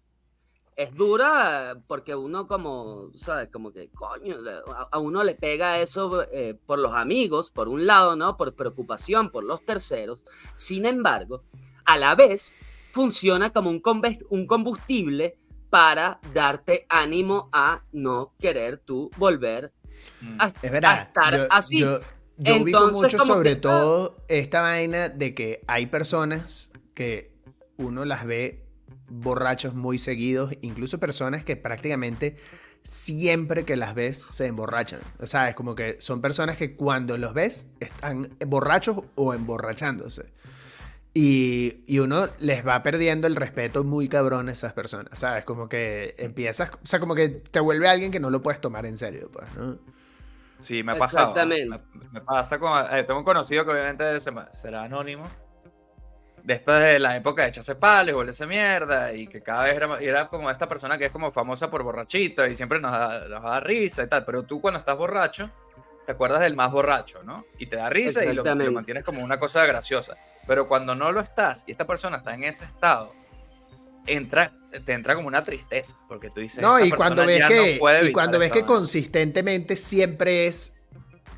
Es dura porque uno como, ¿sabes? Como que, coño, a, a uno le pega eso eh, por los amigos, por un lado, ¿no? Por preocupación por los terceros. Sin embargo, a la vez funciona como un, combustible para darte ánimo a no querer tú volver Mm. a, Es a verdad. estar yo, así. yo- yo Entonces, mucho como sobre que- todo esta vaina de que hay personas que uno las ve borrachos muy seguidos, incluso personas que prácticamente siempre que las ves se emborrachan. O sea, es como que son personas que cuando los ves están borrachos o emborrachándose. Y, y uno les va perdiendo el respeto muy cabrón a esas personas, ¿sabes? Como que empiezas, o sea, como que te vuelve alguien que no lo puedes tomar en serio, pues, ¿no? Sí, me ha pasado. Exactamente. Me, me pasa con. eh, tengo un conocido que obviamente se me- será anónimo. Después de la época de echarse palos volverse mierda. Y que cada vez era, era como esta persona que es como famosa por borrachito y siempre nos da, nos da risa y tal. Pero tú cuando estás borracho, te acuerdas del más borracho, ¿no? Y te da risa y lo, lo mantienes como una cosa graciosa. Pero cuando no lo estás y esta persona está en ese estado, entra, te entra como una tristeza. Porque tú dices. No, "Esta y cuando ves que, no puede y cuando ves esta que vaina". consistentemente siempre es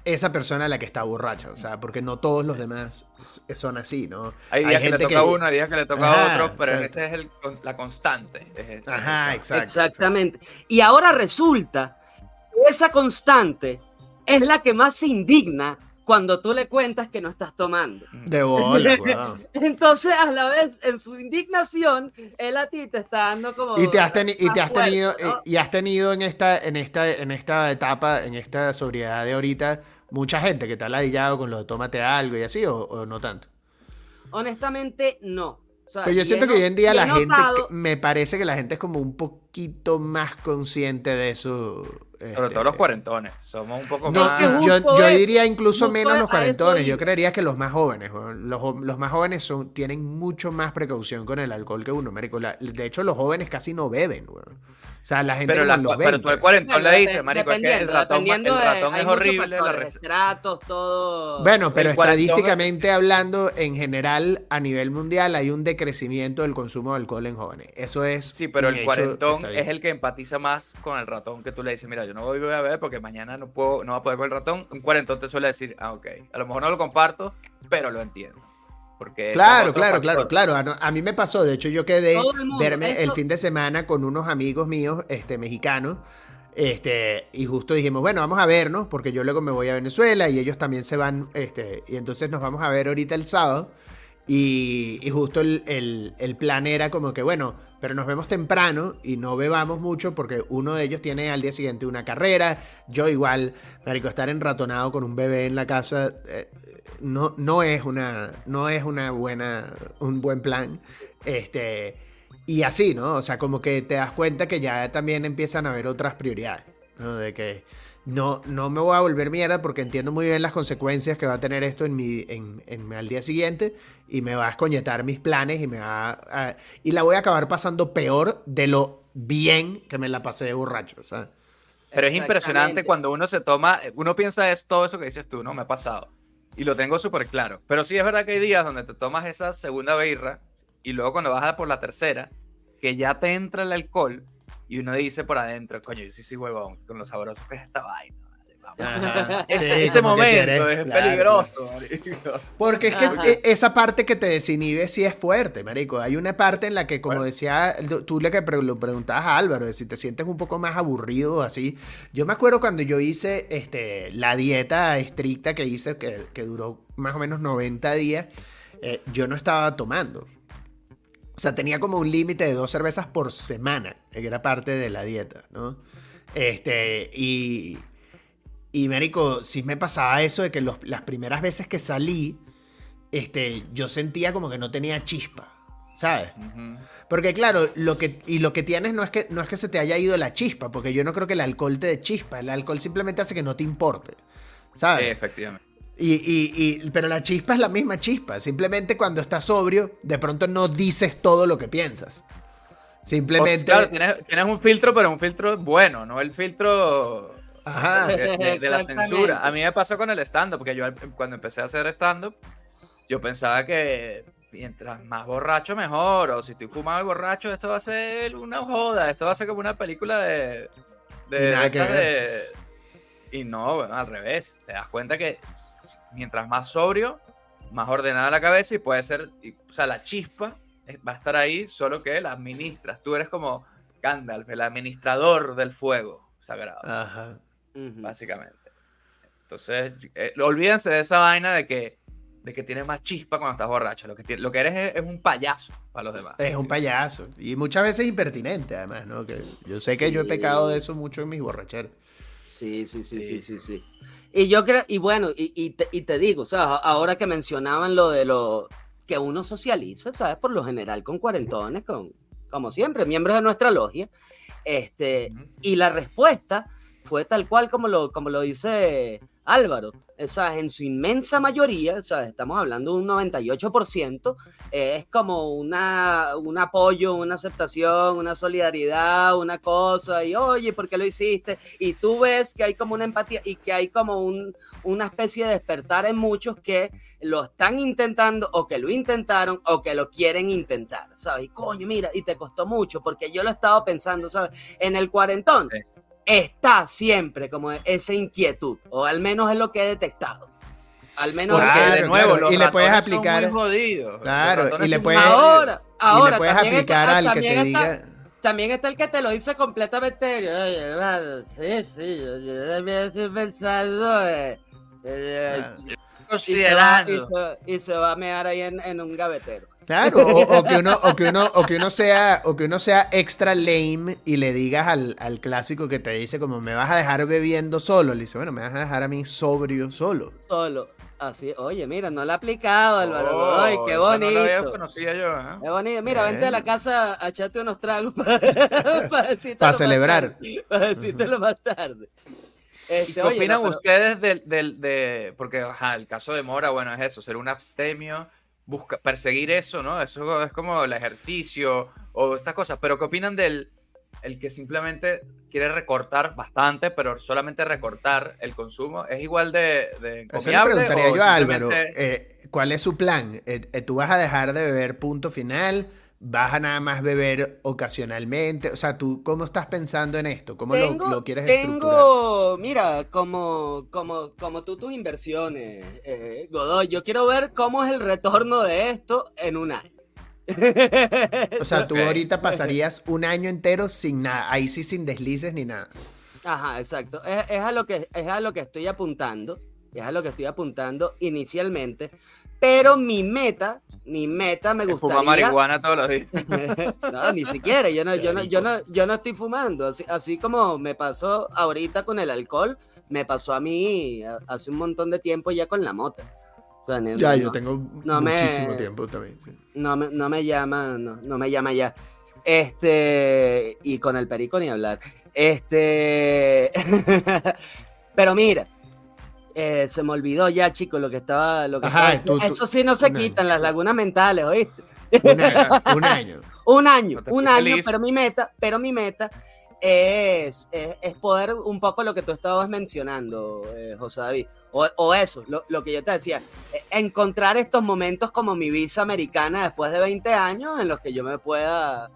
esa persona la que está borracha, o sea, porque no todos los demás son así, ¿no? Hay Hay días que le gente toca que- a uno, hay días que le toca a otro, pero en exacto. este es el, la constante. es este, Ajá, exacto. Exactamente. Y ahora resulta que esa constante es la que más se indigna cuando tú le cuentas que no estás tomando. De bola, weón. Entonces, a la vez, en su indignación, él a ti te está dando como... Y te has, teni- y te más has tenido y has tenido en esta en esta en esta etapa, en esta sobriedad de ahorita mucha gente que te ha ladillado con lo de tómate algo y así o, o no tanto. Honestamente, no. O sea, Pero yo siento que hoy en día la gente me parece que la gente es como un poquito más consciente de eso. Sobre este, todo los cuarentones. Somos un poco No, más. que yo, yo diría incluso menos los cuarentones. Yo creería que los más jóvenes. Los, más jóvenes son, tienen mucho más precaución con el alcohol que uno, marico. La- de hecho, los jóvenes casi no beben. O sea, la gente pero, la- los pero tú al cuarentón Bueno, le dices, marico, es que el dependiendo, ratón, el de- ratón hay es horrible. Estratos, todo... Bueno, pero el cuarentón- estadísticamente hablando, en general, a nivel mundial, hay un decrecimiento del consumo de alcohol en jóvenes. Eso es. Sí, pero el cuarentón es el que empatiza más con el ratón que tú le dices, mira, yo no voy a beber porque mañana no puedo, no va a poder con el ratón. Un cuarentón te suele decir, ah, ok, a lo mejor no lo comparto, pero lo entiendo. Porque Claro, claro, claro, claro. A, mí me pasó, de hecho yo quedé Todo el mundo, verme el fin de semana con unos amigos míos, este, mexicanos, este, y justo dijimos, bueno, vamos a vernos, porque yo luego me voy a Venezuela y ellos también se van, este, y entonces nos vamos a ver ahorita el sábado. Y, justo el, el- el plan era como que, bueno, pero nos vemos temprano y no bebamos mucho porque uno de ellos tiene al día siguiente una carrera. Yo igual, marico, estar enratonado con un bebé en la casa eh, no, no es una, no es una buena, un buen plan. Este, y así, ¿no? O sea, como que te das cuenta que ya también empiezan a haber otras prioridades, ¿no? De que no, no me voy a volver mierda porque entiendo muy bien las consecuencias que va a tener esto en mi, en, en- al día siguiente y me va a escoñetar mis planes y me va a, y la voy a acabar pasando peor de lo bien que me la pasé de borracho, ¿sabes? Pero es impresionante cuando uno se toma, uno piensa es todo eso que dices tú, ¿no? Me ha pasado. Y lo tengo súper claro. Pero sí es verdad que hay días donde te tomas esa segunda birra y luego cuando vas a por la tercera, que ya te entra el alcohol y uno dice por adentro, coño, yo sí soy huevón, con lo sabroso que es esta vaina. vale, vamos". Ajá. Ese, Sí, momento quieres- es claro, peligroso. marico. Porque es que Ajá. e- esa parte que te desinhibe sí es fuerte, marico. Hay una parte en la que, como Bueno. decía, tú- le que lo preguntabas a Álvaro, de si te sientes un poco más aburrido así. Yo me acuerdo cuando yo hice este, la dieta estricta que hice, que, que duró más o menos 90 días, eh, yo no estaba tomando. O sea, tenía como un límite de dos cervezas por semana, que era parte de la dieta, ¿no? Este, y, y, Marico, sí me pasaba eso de que los- las primeras veces que salí, este, yo sentía como que no tenía chispa, ¿sabes? Porque claro, lo que, y lo que tienes no es, que, no es que se te haya ido la chispa, porque yo no creo que el alcohol te dé chispa, el alcohol simplemente hace que no te importe, ¿sabes? Efectivamente. Y, y- y- pero la chispa es la misma chispa, simplemente cuando estás sobrio, de pronto no dices todo lo que piensas. Simplemente... claro, tienes, tienes un filtro, pero un filtro bueno, no el filtro Ajá. de, de- de la censura. A mí me pasó con el stand-up, porque yo cuando empecé a hacer stand-up, yo pensaba que mientras más borracho mejor, o si estoy fumado y borracho, esto va a ser una joda, esto va a ser como una película de... de Y no, bueno, al revés, te das cuenta que mientras más sobrio, más ordenada la cabeza y puede ser, y- o sea, la chispa va a estar ahí, solo que la administras. Tú eres como Gandalf, el administrador del fuego sagrado Ajá. Básicamente. Entonces, eh, olvídense de esa vaina de que, de que tienes más chispa cuando estás borracho. Lo que, lo que eres es, es un payaso para los demás. Es un payaso. Y muchas veces impertinente, además, ¿no? Que yo sé que yo he Sí. pecado de eso mucho en mis borracheras. Sí, sí, sí, sí, Sí. sí. Y yo creo, y bueno, y, y te, y te digo, o sea, a- ahora que mencionaban lo de lo que uno socializa, ¿sabes? Por lo general con cuarentones, con, como siempre, miembros de nuestra logia, este, y la respuesta fue tal cual como lo, como lo dice Álvaro. O sea, en su inmensa mayoría, o sea, estamos hablando de un 98%, eh, es como una, un apoyo, una aceptación, una solidaridad, una cosa, y oye, ¿por qué lo hiciste? Y tú ves que hay como una empatía y que hay como un, una especie de despertar en muchos que lo están intentando o que lo intentaron o que lo quieren intentar, ¿sabes? Y coño, mira, y te costó mucho porque yo lo he estado pensando, ¿sabes? En el cuarentón Sí. está siempre como esa inquietud, o al menos es lo que he detectado. Al menos Porque Claro, de nuevo, claro, los y le puedes son aplicar- muy jodidos. Los Claro, y le puedes- ahora, ahora le puedes también aplicar está- al que también te está- diga. También está el que te lo dice completamente. Oye, hermano, sí, sí, yo, yo también estoy pensando. eh, eh, Ah. y, se va, y, Considerando. se, y se va a mear ahí en, en un gavetero. Claro, o, o que uno, o que uno, o que uno sea, o que uno sea extra lame y le digas al, al clásico que te dice como me vas a dejar bebiendo solo. Le dice, bueno, me vas a dejar a mí sobrio solo. Solo. Así, oye, mira, no lo ha aplicado, Álvaro. Oh, Ay, qué eso No lo bonito. conocido yo, ¿eh? Qué bonito. Mira, vente a la casa a echarte unos tragos para, Pa' celebrar. Para decírtelo más tarde. Este, ¿Y qué oye, opinan no, pero- ustedes del, del- de, porque ajá, el caso de Mora, bueno, es eso, ser un abstemio, busca, perseguir eso, ¿no? Eso es como el ejercicio o estas cosas, pero ¿qué opinan del el que simplemente quiere recortar bastante, pero solamente recortar el consumo? ¿Es igual de, de Eso le preguntaría o yo a Álvaro. eh, ¿Cuál es su plan? Eh, eh, ¿Tú vas a dejar de beber punto final? ¿Vas a nada más beber ocasionalmente? O sea, ¿tú cómo estás pensando en esto? ¿Cómo lo- tengo, lo, quieres estructurar? tengo, mira, como, como, como tú tus inversiones, eh, Godoy, yo quiero ver cómo es el retorno de esto en un año. O sea, tú ahorita pasarías un año entero sin nada, ahí sí sin deslices ni nada. Ajá, exacto. Es, es a lo que, es a lo que estoy apuntando. Es a lo que estoy apuntando inicialmente. Pero mi meta, mi meta me Que Fuma gustaría. marihuana todos los días. no, ni siquiera. Yo no, yo no, yo no, yo no estoy fumando. Así, así como me pasó ahorita con el alcohol, me pasó a mí hace un montón de tiempo ya con la mota. Sea, Ya, no, yo tengo no me- muchísimo tiempo también. sí. no me, no me llama, no, no me llama ya. Este, y con el perico ni hablar. Este, pero mira, eh, se me olvidó ya, chicos, lo que estaba, lo que Ajá, estaba- tú- tú- Eso sí no se año. quitan las lagunas mentales, ¿oíste? Un año. un año. Un año, No un pero mi meta, pero mi meta es, es, es poder un poco lo que tú estabas mencionando, eh, José David, o, o eso, lo, lo que yo te decía, eh, encontrar estos momentos como mi visa americana después de 20 años en los que yo me pueda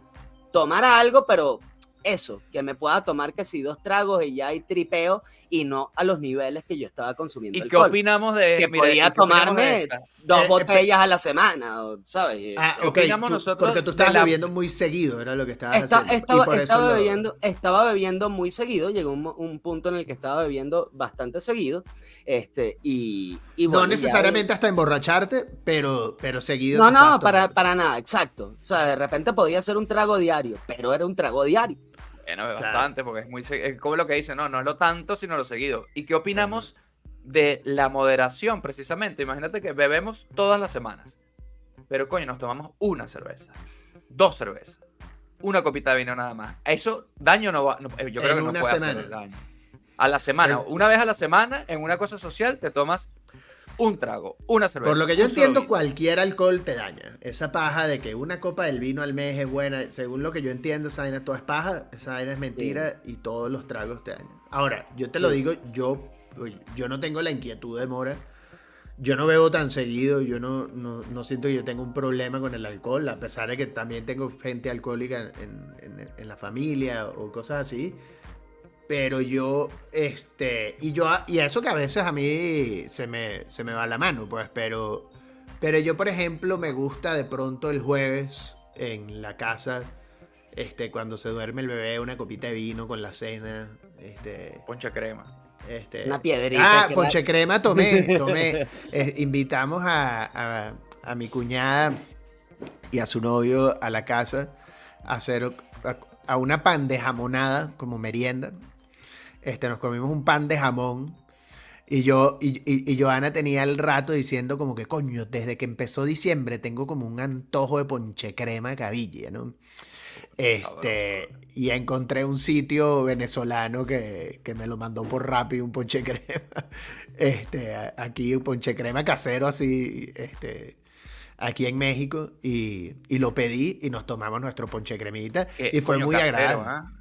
tomar algo, pero eso, que me pueda tomar que si dos tragos y ya hay tripeo y no a los niveles que yo estaba consumiendo ¿Y qué opinamos de que mira, ¿y podía de tomarme? Dos Eh, eh, botellas a la semana, ¿sabes? Ah, ¿Qué ok. opinamos tú- nosotros porque tú estabas la- bebiendo muy seguido, era lo que estabas Esta- haciendo. y estaba, por eso estaba lo- bebiendo, estaba bebiendo muy seguido, llegó un, un punto en el que estaba bebiendo bastante seguido, este, y, y No bueno, ya- necesariamente hasta emborracharte, pero, pero seguido. No, no, para, para nada, exacto. O sea, de repente podía ser un trago diario, pero era un trago diario. Bueno, Claro. bastante, porque es muy es como lo que dice, no, no es lo tanto, sino lo seguido. ¿Y qué opinamos de la moderación, precisamente? Imagínate que bebemos todas las semanas, pero coño, nos tomamos una cerveza, dos cervezas, una copita de vino nada más. Eso daño no va, no- eh, yo creo En que no puede semana. hacer daño. A la semana, En- una vez a la semana, en una cosa social, te tomas un trago, una cerveza. Por lo que yo entiendo, cualquier alcohol te daña. Esa paja de que una copa del vino al mes es buena, según lo que yo entiendo, esa vaina todo es paja, esa vaina es mentira y todos los tragos te dañan. Ahora, yo te lo Sí. digo, yo, yo no tengo la inquietud de Mora. Yo no bebo tan seguido, yo no, no, no siento que yo tenga un problema con el alcohol, a pesar de que también tengo gente alcohólica en, en- en la familia o cosas así. Pero yo, este, y yo, y eso que a veces a mí se me, se me va la mano, pues, pero, pero yo, por ejemplo, me gusta de pronto el jueves en la casa, este, cuando se duerme el bebé, una copita de vino con la cena, este, Ponche crema. Este, Una piedrita. Ah, ponche crema tomé, tomé. Eh, invitamos a, a- a mi cuñada y a su novio a la casa a hacer a, a una pan de jamonada como merienda. Este, nos comimos un pan de jamón. Y yo, y, y, y Joana tenía el rato diciendo como que, coño, desde que empezó diciembre tengo como un antojo de ponche crema cabilla, ¿no? Este, y encontré un sitio venezolano que, que me lo mandó por rápido, un ponche crema. Este, a- aquí un ponche crema casero así, este, aquí en México. Y, y lo pedí y nos tomamos nuestro ponche cremita. Y fue muy casero, agradable. ¿ah?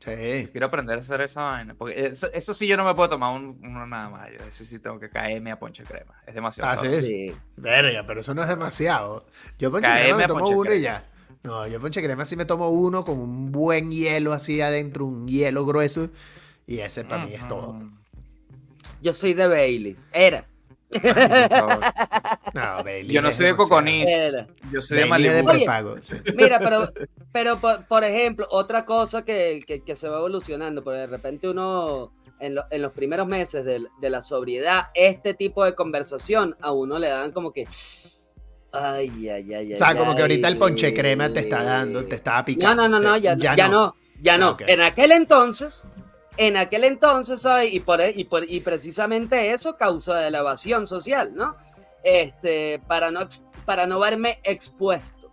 Sí. Quiero aprender a hacer esa vaina. Porque eso, eso sí yo no me puedo tomar un- uno nada más. Yo eso sí tengo que caerme a ponche crema. Es demasiado. Ah, sí. Sí. Verga, pero eso no es demasiado. Yo ponche crema me tomo uno y crema. ya. No, yo ponche crema sí me tomo uno con un buen hielo así adentro, un hielo grueso. Y ese para mí es todo. Yo soy de Bailey. Era. Por favor. No, Bailey Yo no soy de. Coconis. Era. Yo soy de Bailey de Malibu. Sí. Mira, pero, pero por, por ejemplo, otra cosa que, que- que se va evolucionando, porque de repente uno, en, lo- en los primeros meses de, de la sobriedad, este tipo de conversación a uno le dan como que... Ay, ay, ay, O sea, ay, como que ahorita el ponche crema te está dando, te estaba picando. no, no, no, ya, ya, no. ya no. ok. En aquel entonces, en aquel entonces, ¿sabes? Y, por, y, por- y precisamente eso causa de la evasión social, ¿no? Este, para no, para no verme expuesto.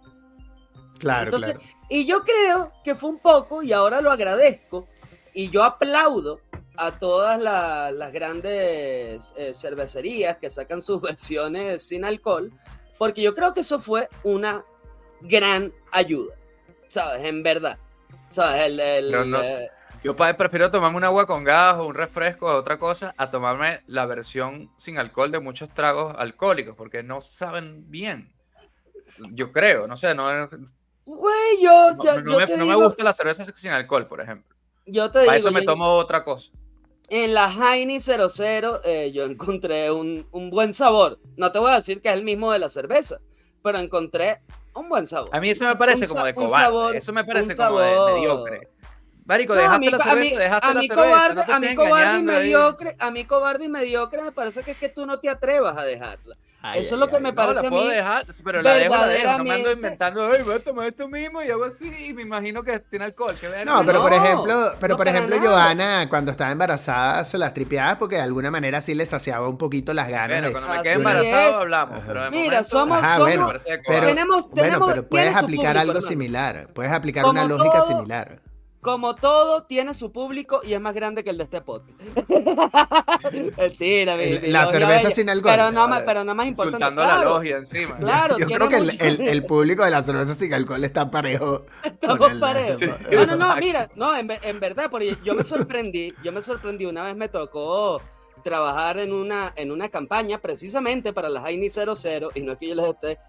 Claro, Entonces, claro. Y yo creo que fue un poco, y ahora lo agradezco, y yo aplaudo a todas la- las grandes eh, cervecerías que sacan sus versiones sin alcohol, porque yo creo que eso fue una gran ayuda, ¿sabes? En verdad. ¿Sabes? El, el, no- eh, Yo prefiero tomarme un agua con gas o un refresco o otra cosa a tomarme la versión sin alcohol de muchos tragos alcohólicos porque no saben bien. Yo creo, no sé, no, no, güey, yo, no yo- me, yo te no me gusta la cerveza sin alcohol, por ejemplo. yo te Para digo, eso me yo- tomo otra cosa. En la Heine 00 eh, yo encontré un, un buen sabor. No te voy a decir que es el mismo de la cerveza, pero encontré un buen sabor. A mí eso me parece Un como de cobarde. sabor- eso me parece como de mediocre. Marico, No, a mí, la co- a mí- cerveza, dejaste a la mí cerveza. cobarde, no te a mí estés cobarde y ahí. mediocre, a mí cobarde y mediocre me parece que es que tú no te atrevas a dejarla. Ay, Eso ay, es lo que ay. me No, parece la a puedo mí. dejar, pero la dejo, la dejo. No me ando inventando, ay, voy a tomar esto mismo y hago así y me imagino que tiene alcohol. No, pero por ejemplo, pero no por ejemplo. Johanna, cuando estaba embarazada, se las tripeaba porque de alguna manera sí le saciaba un poquito las ganas Bueno, de. cuando me quede es. embarazado hablamos. Pero de Mira, momento- somos- Ajá, somos- bueno, pero. Tenemos- bueno, pero puedes aplicar público, algo similar. Puedes aplicar Como una lógica todo- similar. Como todo tiene su público y es más grande que el de este podcast. Mentira, mi la cerveza bella. sin alcohol. Pero no, más, pero no más importante. Insultando a la claro, logia encima. Claro, Yo creo que el, mucho- el- el público de la cerveza sin alcohol está parejo. Estamos parejos. Sí. No, no, no, mira, no, en, ve- en verdad, porque yo me sorprendí, yo me sorprendí, una vez me tocó trabajar en una, en una campaña precisamente para las Jaini 00, y no es que yo les esté...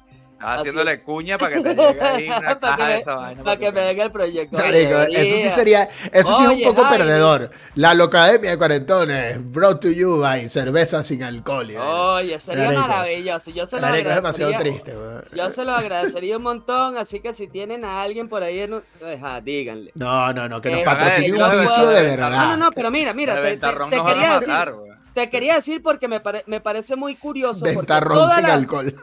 Estaba Así haciéndole cuña para que te llegue ahí una Para que caja de me- esa vaina. para que me venga el proyecto. Marico, eso sí sería, eso sí es un poco perdedor. La locademia de cuarentones, brought to you by cerveza sin alcohol. Oye, sería Marico. maravilloso. Yo se lo Marico, es demasiado agradecería. triste. Yo se lo agradecería un montón, así que si tienen a alguien por ahí, en un- ajá, díganle. No, no, no, que nos Eh, patrocine un vicio de verdad. No, no, no, pero mira, mira, te, te- quería decir, te quería decir porque me, pare- me parece muy curioso. porque Ventarrón sin la- alcohol.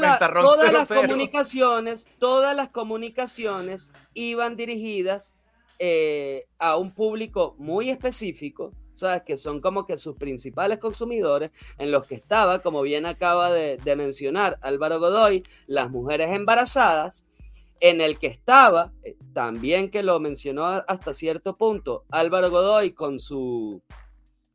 La- todas las comunicaciones, todas las comunicaciones iban dirigidas eh, a un público muy específico, sabes que son como que sus principales consumidores, en los que estaba, como bien acaba de, de mencionar Álvaro Godoy, las mujeres embarazadas, en el que estaba, eh, también que lo mencionó hasta cierto punto, Álvaro Godoy con su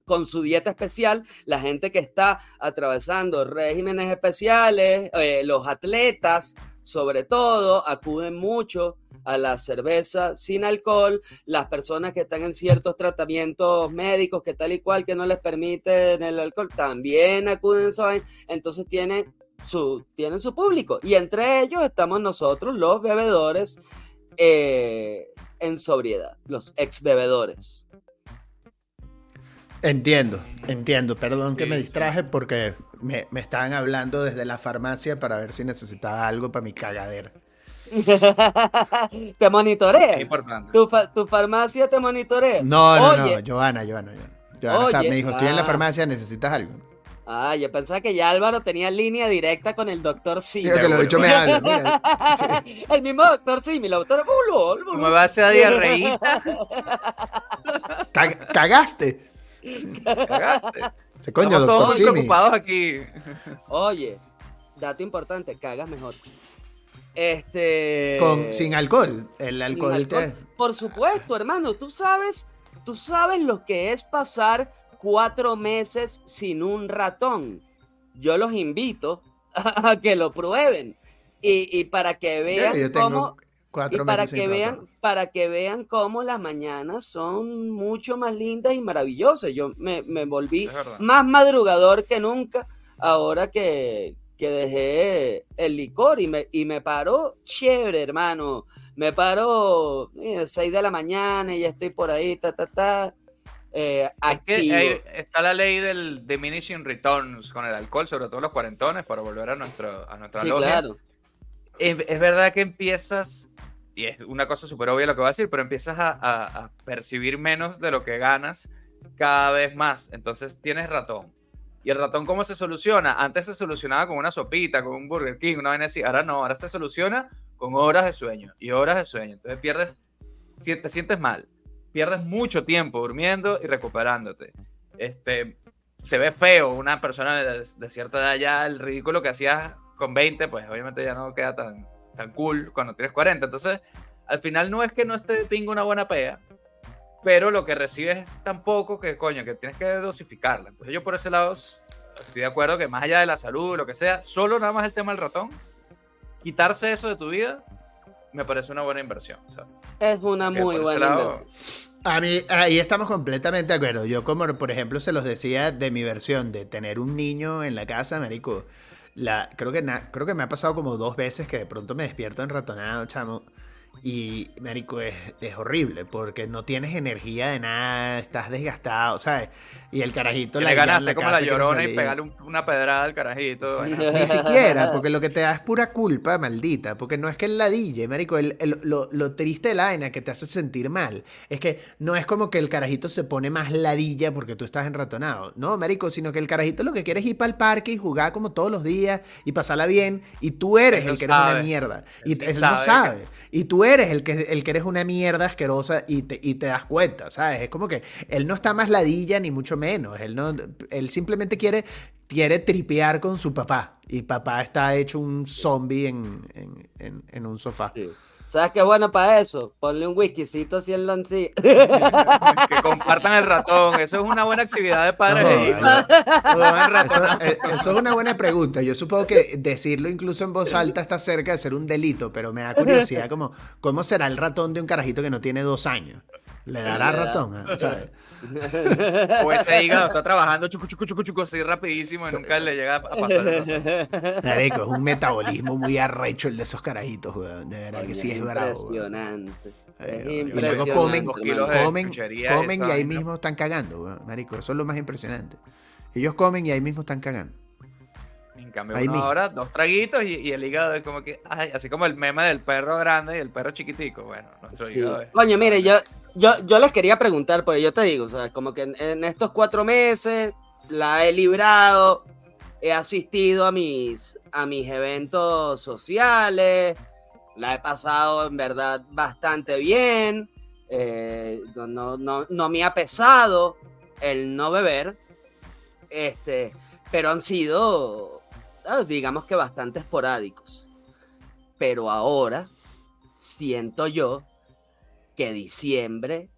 con su dieta especial, la gente que está atravesando regímenes especiales, eh, los atletas, sobre todo, acuden mucho a la cerveza sin alcohol, las personas que están en ciertos tratamientos médicos que tal y cual que no les permiten el alcohol, también acuden vaina. entonces tienen su, tienen su público, y entre ellos estamos nosotros, los bebedores eh, en sobriedad, los ex bebedores. Entiendo, entiendo. Perdón que Sí, me sí. distraje porque me, me estaban hablando desde la farmacia para ver si necesitaba algo para mi cagadera. te monitorea. Es importante. Tu, fa- tu farmacia te monitorea. No, no, Oye, no, Johanna, Johanna. Johanna está- me dijo, estoy en la ah. farmacia, ¿necesitas algo? Ah, yo pensaba que ya Álvaro tenía línea directa con el doctor Simi. Digo que lo dicho me habla. mira. el mismo doctor Simi, la doctora. ¡Ulo, ulo, ¿Cómo va a ser diarreíta? Cag- ¿Cagaste? Cagaste. Se coño, Estamos todos doctor muy Simi. preocupados aquí. Oye, dato importante, cagas mejor. Este. Con, sin alcohol. El alcohol, alcohol. te- Por supuesto, hermano. Tú sabes, tú sabes lo que es pasar cuatro meses sin un ratón. Yo los invito a que lo prueben. Y, y para que vean yo tengo cómo. Y cuatro para meses que sin vean, para que vean cómo las mañanas son mucho más lindas y maravillosas. Yo me, me volví más madrugador que nunca ahora que, que dejé el licor y me, y me paró chévere, hermano. Me paró 6 de la mañana y ya estoy por ahí, ta, ta, ta. eh, Es que activo. hay- está la ley del diminishing returns con el alcohol, sobre todo los cuarentones, para volver a, nuestro, a nuestra Sí, logia. claro. Es, es verdad que empiezas, y es una cosa súper obvia lo que voy a decir, pero empiezas a, percibir menos de lo que ganas cada vez más. Entonces tienes ratón. ¿Y el ratón cómo se soluciona? Antes se solucionaba con una sopita, con un Burger King, una vaina. Ahora no, ahora se soluciona con horas de sueño y horas de sueño. Entonces pierdes, te sientes mal, pierdes mucho tiempo durmiendo y recuperándote. Este, se ve feo una persona de, de cierta edad ya, el ridículo que hacías con 20, pues obviamente ya no queda tan, tan cool cuando tienes 40. Entonces, al final no es que no esté de pingo una buena pega, pero lo que recibes es tan poco que, coño, que tienes que dosificarla. Entonces yo por ese lado estoy de acuerdo que más allá de la salud, lo que sea, solo nada más el tema del ratón, quitarse eso de tu vida, me parece una buena inversión. ¿sabes? Es una Que muy buena lado- inversión. A mí, ahí estamos completamente de acuerdo. Yo, como por ejemplo se los decía de mi versión de tener un niño en la casa, marico. La, creo, que na- creo que me ha pasado como dos veces que de pronto me despierto enratonado, chamo. Y, marico, es, es horrible porque no tienes energía de nada, estás desgastado, ¿sabes? Y el carajito le ganas como la y llorona y pegarle un- una pedrada al carajito. Ni siquiera, porque lo que te da es pura culpa, maldita. Porque no es que el ladille, marico. el- el- lo, lo triste de la vaina que te hace sentir mal es que no es como que el carajito se pone más ladilla porque tú estás enratonado. No, marico, sino que el carajito lo que quiere es ir para el parque y jugar como todos los días y pasarla bien. Y tú eres Él no el que eres una sabe. mierda. Y Él él no sabe sabe. Y tú eres el que, el que eres una mierda asquerosa y te, y te das cuenta, ¿sabes? Es como que él no está más ladilla ni mucho menos. Él, no, él simplemente quiere, quiere tripear con su papá. Y papá está hecho un zombie en, en, en- un sofá. Sí. ¿Sabes qué es bueno para eso? Ponle un whiskycito así en la encía. que compartan el ratón. Eso es una buena actividad de padres No, e. Eso, eh, eso es una buena pregunta. Yo supongo que decirlo incluso en voz alta está cerca de ser un delito, pero me da curiosidad como cómo será el ratón de un carajito que no tiene dos años. ¿Le dará ratón? ah? ¿sabes? O ese hígado está trabajando chucu, chucu, chucu, chucu, así rapidísimo y nunca le llega a pasar. Marico, es un metabolismo muy arrecho el de esos carajitos, weón. De verdad que sí es bravo. Impresionante. Eh, Es y luego comen, comen, comen esa y ahí vaina. mismo están cagando, weón. Marico, eso es lo más impresionante. Ellos comen y ahí mismo están cagando. En cambio, Ahí uno mismo. ahora dos traguitos y, y el hígado es como que, ay, así como el meme del perro grande y el perro chiquitico. Bueno, nuestro Sí. hígado es. Coño, mire, yo, yo, yo les quería preguntar, porque yo te digo, o sea, como que en, estos cuatro meses la he librado, he asistido a mis, a mis eventos sociales, la he pasado en verdad bastante bien, eh, no, no, no, no me ha pesado el no beber, este, pero han sido, ah, digamos que bastante esporádicos. Pero ahora siento yo que diciembre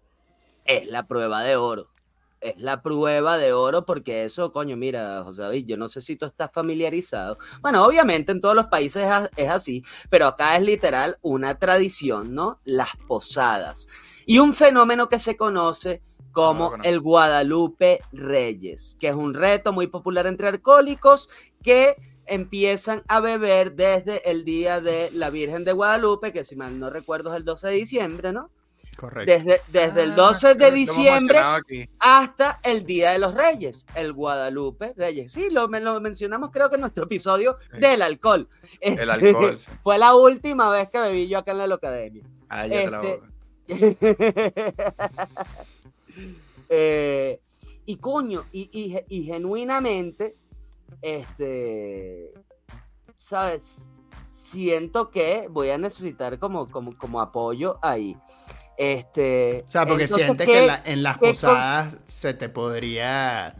es la prueba de oro. Es la prueba de oro porque eso, coño, mira, José David, yo no sé si tú estás familiarizado. Bueno, obviamente en todos los países es así, pero acá es literal una tradición, ¿no? Las posadas. Y un fenómeno que se conoce como el Guadalupe Reyes, que es un reto muy popular entre alcohólicos que empiezan a beber desde el día de la Virgen de Guadalupe, que si mal no recuerdo es el 12 de diciembre, ¿no? Correcto. Desde, desde el Ah, 12 de creo que lo hemos diciembre hasta el Día de los Reyes, el Guadalupe Reyes. Sí, lo, me- lo mencionamos creo que en nuestro episodio Sí. del alcohol. El Este, alcohol. sí. Fue la última vez que bebí yo acá en la Locademia. Cállate la Este- boca. Eh, y coño, y, y y genuinamente, este, ¿sabes? Siento que voy a necesitar como, como, como apoyo ahí. Este, O sea, porque entonces, sientes ¿qué- que en, la- en las con- posadas se te podría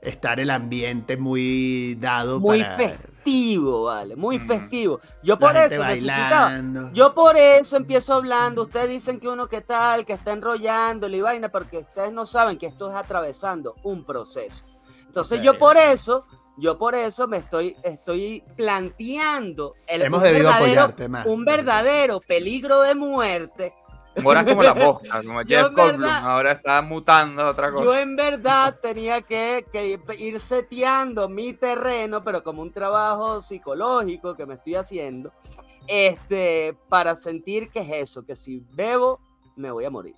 estar el ambiente muy dado muy para festivo, ¿vale? Muy Ujú. festivo. Yo la por eso necesitaba. bailando. Yo por eso empiezo hablando. Ustedes dicen que uno que tal, que está enrollándole y vaina, porque ustedes no saben que esto es atravesando un proceso. Entonces yo por eso, yo por eso me estoy, estoy planteando el, Hemos un debido verdadero- apoyarte más. un verdadero peligro de muerte. Moras como la mosca, como Yo Jeff Goldblum. verdad- Ahora está mutando a otra Yo cosa. en verdad tenía que, que ir seteando mi terreno, pero como un trabajo psicológico que me estoy haciendo, este, para sentir que es eso, que si bebo, me voy a morir.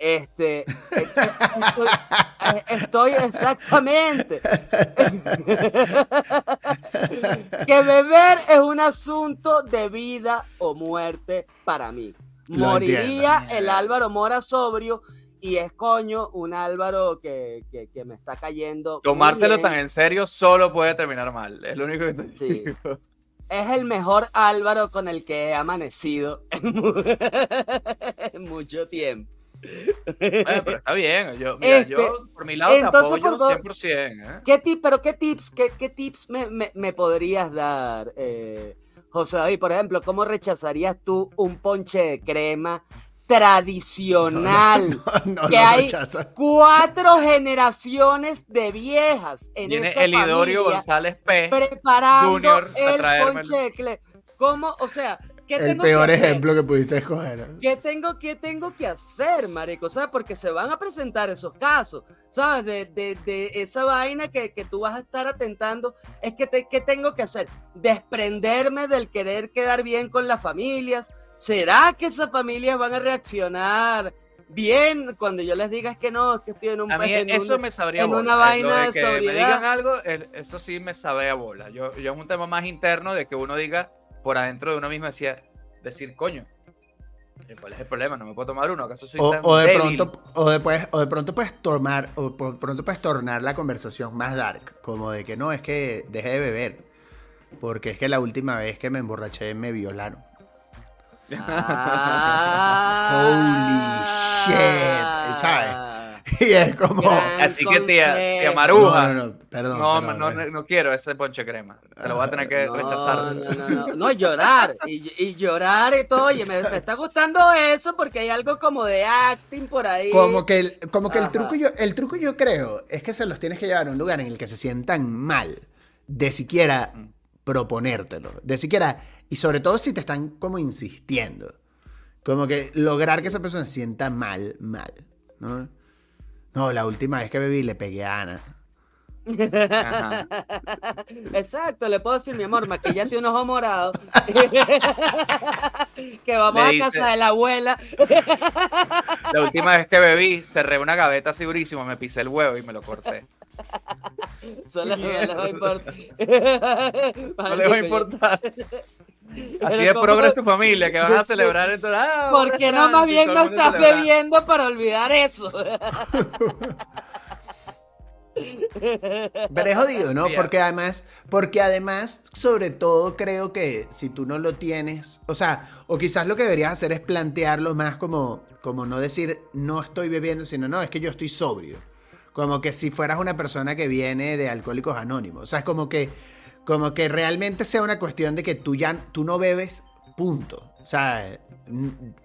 Este, estoy, estoy exactamente. que beber es un asunto de vida o muerte para mí. Lo Moriría entiendo. el Álvaro Mora sobrio y es coño un Álvaro que, que- que me está cayendo. Tomártelo tan en serio solo puede terminar mal. Es lo único que te Sí. digo. Es el mejor Álvaro con el que he amanecido en, mu- en mucho tiempo. Bueno, pero está bien. Yo, mira, Este, yo por mi lado te entonces, apoyo por favor- 100%. ¿eh? ¿Qué tip, pero qué tips, qué, qué tips me, me- me podrías dar, eh, José David? Por ejemplo, ¿cómo rechazarías tú un ponche de crema tradicional? no que lo hay- rechaza. Cuatro generaciones de viejas en Viene esa Elidorio familia González P. preparando Junior el ponche de crema. ¿Cómo? O sea, ¿qué El tengo peor que hacer? ejemplo que pudiste escoger. ¿Qué tengo, ¿Qué tengo que hacer, marico? ¿Sabes? Porque se van a presentar esos casos, ¿sabes? De, de- de esa vaina que, que tú vas a estar atentando. Es que, te, ¿qué tengo que hacer? Desprenderme del querer quedar bien con las familias, ¿Será que esas familias van a reaccionar bien cuando yo les diga es que no, es que estoy en un A mí en eso un- me sabría en bola, una eh, vaina de que me sobriedad. digan algo, el- eso sí me sabe a bola. Yo, yo es un tema más interno de que uno diga por adentro de uno mismo decía, decir, coño, ¿cuál es el problema? No me puedo tomar uno, ¿acaso soy O, tan o de débil? pronto, o de, pues- o de pronto puedes tomar, o por pronto puedes tornar la conversación más dark, como de que no, es que dejé de beber, porque es que la última vez que me emborraché me violaron. Ah. Holy shit, ¿sabes? Y es como... Gran Así que tía, tía. Maruja, No, no, no, perdón. no, perdón, no, no, no quiero ese ponche crema. Te lo voy a tener que No, rechazar. No, no, no, no, llorar. Y, y llorar y todo. Oye, me, me está gustando eso porque hay algo como de acting por ahí. Como que, el, como que el truco yo, el truco yo creo es que se los tienes que llevar a un lugar en el que se sientan mal, de siquiera Mm. proponértelo, de siquiera, y sobre todo si te están como insistiendo, como que lograr que esa persona se sienta mal, mal, ¿no? No, la última vez que bebí le pegué a Ana. Ajá. Exacto, le puedo decir, mi amor, maquillate un ojo morado. que vamos Le a dice- casa de la abuela. La última vez que bebí, cerré una gaveta así durísimo, me pisé el huevo y me lo corté. Solo no les va a importar. No le va a importar. Así de progres tu familia, que vas a celebrar entonces. Ah, ¿Por un qué no más bien no estás bebiendo para olvidar eso? Pero es jodido, ¿no? Porque además, porque además, sobre todo creo que si tú no lo tienes, o sea, o quizás lo que deberías hacer es plantearlo más como, como no decir no estoy bebiendo, sino no, es que yo estoy sobrio. Como que si fueras una persona que viene de Alcohólicos Anónimos. O sea, es como que, como que realmente sea una cuestión de que tú ya, tú no bebes, punto. O sea,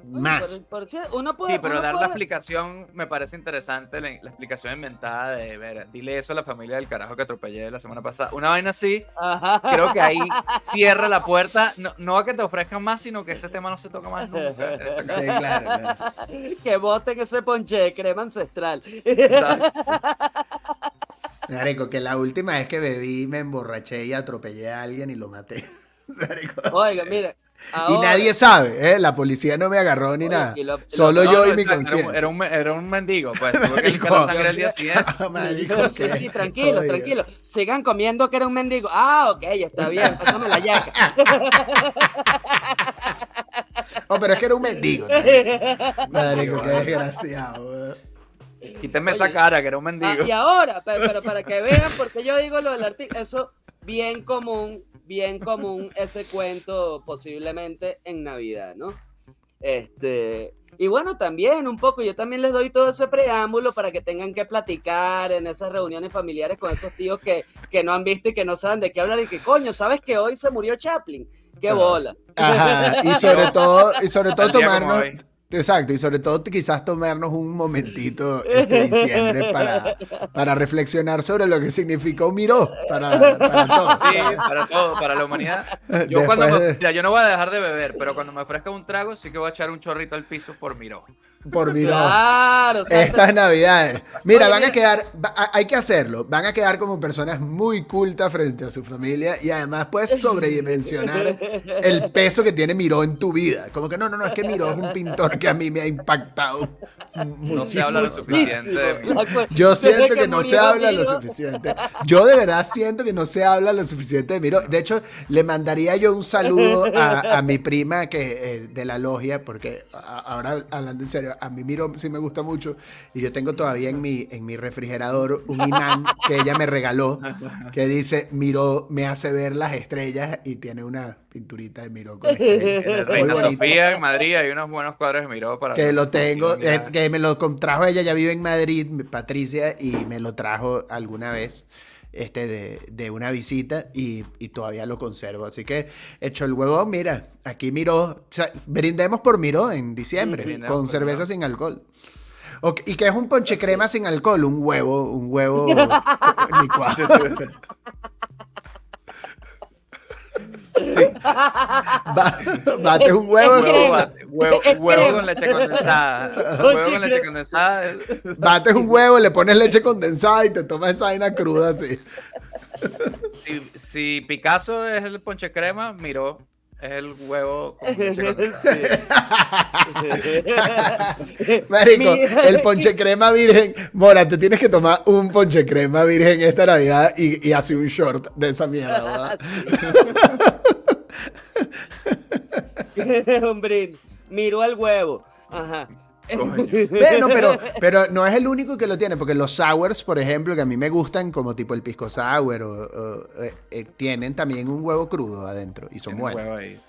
más. Por- por uno puede, Sí, pero uno dar la explicación me parece interesante, la, la explicación inventada de, ver, dile eso a la familia del carajo que atropellé la semana pasada. Una vaina así, Ajá. creo que ahí cierra la puerta, no, no a que te ofrezcan más, sino que ese tema no se toca más nunca. Sí, claro, claro. que boten ese ponche de crema ancestral. Exacto. Marico, que la última vez que bebí me emborraché y atropellé a alguien y lo maté. Marico. Oiga, mira. Y nadie sabe, ¿eh? La policía no me agarró ni Oye, nada. lo- Solo No, yo no, y mi era conciencia. Era, un, era un mendigo, pues. Tuve que Marico. la sangre el día siguiente. Marico, Sí, sí, tranquilo, tranquilo. Sigan comiendo que era un mendigo. Ah, ok, está bien, pásame la yaca. Oh, pero es que era un mendigo. también. Marico, qué desgraciado. Weón. Quítenme esa cara, que era un Ah, mendigo. y ahora, pe- pero, para que vean, porque yo digo lo del artículo, eso bien común, bien común ese cuento posiblemente en Navidad, ¿no? Este, y bueno, también un poco, yo también les doy todo ese preámbulo para que tengan que platicar en esas reuniones familiares con esos tíos que, que no han visto y que no saben de qué hablar y que coño, ¿sabes que hoy se murió Chaplin? ¡Qué Ah. bola! Ajá, y sobre todo, y sobre todo tomarnos. Exacto, y sobre todo quizás tomarnos un momentito este diciembre para, para reflexionar sobre lo que significó Miró para, para todos. Sí, para todo, para la humanidad. Yo cuando Después me- de- mira, yo no voy a dejar de beber, pero cuando me ofrezca un trago, sí que voy a echar un chorrito al piso por Miró. Por Miró. Claro, o sea, Estas navidades. Mira, Oye, van a quedar, va- hay que hacerlo, van a quedar como personas muy cultas frente a su familia y además puedes sobredimensionar el peso que tiene Miró en tu vida. Como que no, no, no, es que Miró es un pintor que a mí me ha impactado No se habla lo suficiente Yo siento que no se habla lo suficiente. Yo de verdad siento que no se habla lo suficiente de Miro. De hecho, le mandaría yo un saludo a, a mi prima que eh, de la logia, porque a- ahora hablando en serio, a mí Miro sí me gusta mucho y yo tengo todavía en mi, en mi refrigerador un imán que ella me regaló que dice Miro me hace ver las estrellas y tiene una pinturita de Miro con Muy Reina bonito. Sofía, en Madrid, hay unos buenos cuadros de Miró para Que lo tengo, eh, que me lo contrajo ella, ya vive en Madrid, Patricia, y me lo trajo alguna vez este, de, de una visita y, y todavía lo conservo. Así que, hecho el huevo, mira, aquí Miró, o sea, brindemos por Miró en diciembre, Sí, con cerveza Miró. sin alcohol. Ok, ¿Y que es un ponche crema sin alcohol? Un huevo, un huevo licuado. Va- Bate un huevo, Huevo, bate- huevo, huevo con leche condensada. Huevo con leche condensada. bates un huevo, le pones leche condensada y te tomas esa vaina cruda así. Si, si Picasso es el ponche crema, Miró es el huevo con leche condensada. Marico, el ponche crema virgen. Mora, te tienes que tomar un ponche crema virgen esta Navidad y, y hacer un short de esa mierda. ¿verdad? Hombre, miro al huevo. Ajá. Bueno, pero, pero no es el único que lo tiene, porque los sours, por ejemplo, que a mí me gustan, como tipo el pisco sour, o, o, eh, eh, tienen también un huevo crudo adentro y son buenos. huevo ahí.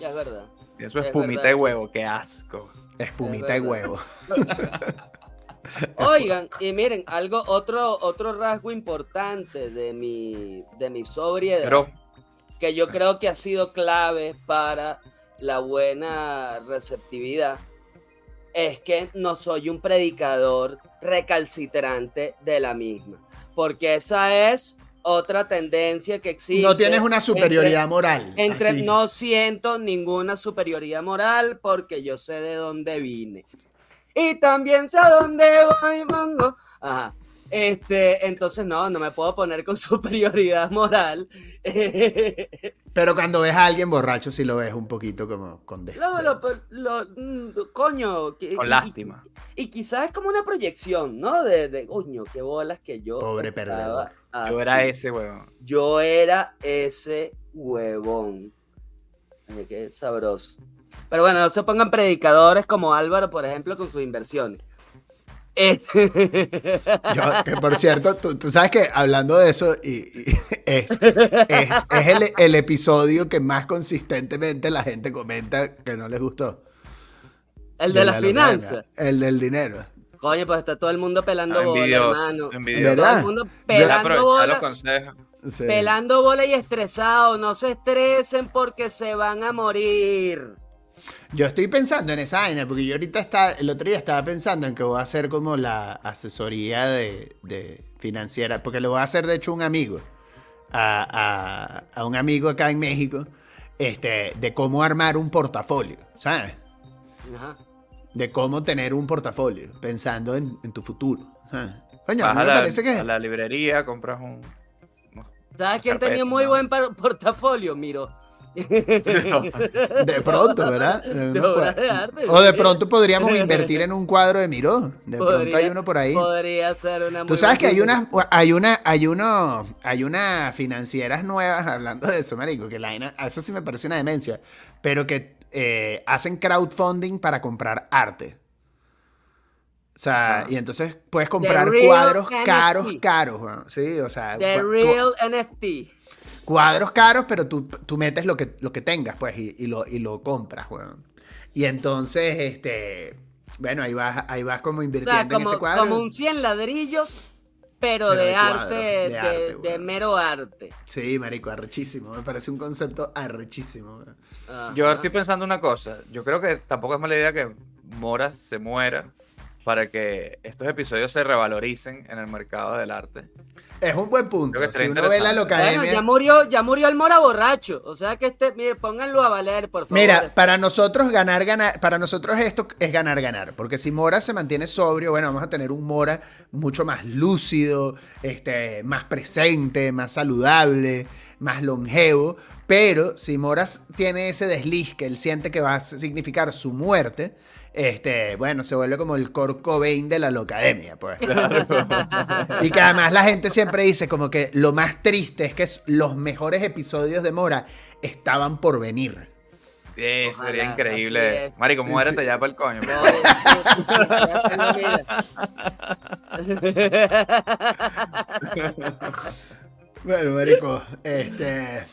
Ya es verdad. Y eso es Es pumita verdad, de sí. huevo, qué asco. Espumita y verdad. huevo. Oigan, y miren, algo, otro, otro rasgo importante de mi, de mi sobriedad, Pero, que yo creo que ha sido clave para la buena receptividad, es que no soy un predicador recalcitrante de la misma. Porque esa es otra tendencia que existe. No tienes una entre- superioridad moral. Entre, así. no siento ninguna superioridad moral porque yo sé de dónde vine. Y también sé a dónde voy, mongo. Ajá. Este, entonces no, no me puedo poner con superioridad moral. Pero cuando ves a alguien borracho, sí lo ves un poquito como con Lo- desdén. lo- lo- mm, coño. que- con y- lástima. Y, y quizás es como una proyección, ¿no? De, de coño, qué bolas que yo. Pobre perdedor. Yo era ese huevo. Yo era ese huevón. Ay, qué sabroso. Pero bueno, no se pongan predicadores como Álvaro, por ejemplo, con sus inversiones. Este- Yo, que por cierto, tú, tú sabes que hablando de eso, y, y es, es, es el, el episodio que más consistentemente la gente comenta que no les gustó. El de, las la finanzas. El del dinero. Coño, pues está todo el mundo pelando Ah, bola, hermano. envidioso. ¿Verdad? Todo el mundo pelando bola. los consejos. Sí. Pelando bola y estresado. No se estresen porque se van a morir. Yo estoy pensando en esa vaina, porque yo ahorita está, el otro día estaba pensando en que voy a hacer como la asesoría de, de financiera, porque lo voy a hacer de hecho un amigo, a, a- a un amigo acá en México, este, de cómo armar un portafolio, ¿sabes? Ajá. De cómo tener un portafolio, pensando en, en tu futuro. ¿sabes? Coño, a mí me la, parece que... a la librería, compras un. ¿Sabes quién tenía muy buen portafolio? Miro. De pronto, ¿verdad? De de arte, o de pronto podríamos invertir en un cuadro de Miró. De pronto hay uno por ahí. Podría ser una Tú sabes que hay unas, hay una, hay uno, hay unas financieras nuevas hablando de eso, marico, que la eso sí me parece una demencia, pero que eh, hacen crowdfunding para comprar arte. O sea, Ah. y entonces puedes comprar cuadros NFT. caros, caros, sí, o sea, The Real NFT. Cuadros caros, pero tú, tú metes lo que, lo que tengas, pues, y, y lo, y lo compras, weón. Y entonces, este, bueno, ahí vas, ahí vas como O invirtiendo en ese cuadro. como un 100 ladrillos, pero, Pero de, de cuadro, arte, de de, arte, de weón. mero arte. Sí, marico, arrechísimo. Me parece un concepto arrechísimo. weón. Yo estoy pensando una cosa. Yo creo que tampoco es mala idea que Mora se muera para que estos episodios se revaloricen en el mercado del arte. Es un buen punto. Si uno ve la interesante. Bueno, locademia. ya murió, ya murió el mora borracho. O sea que este, mire, pónganlo a valer, por favor. Mira, para nosotros ganar, ganar, para nosotros esto es ganar, ganar. Porque si Mora se mantiene sobrio, bueno, vamos a tener un Mora mucho más lúcido, este, más presente, más saludable, más longevo. Pero si Mora tiene ese desliz que él siente que va a significar su muerte, este, bueno, se vuelve como el Kurt Cobain de la locademia, pues. Y que además la gente siempre dice como que lo más triste es que es- los mejores episodios de Mora estaban por venir. Eh, Ojalá, sería increíble es. eso. Marico, muérete Sí. ya para el coño. Sí. Bueno, marico, este...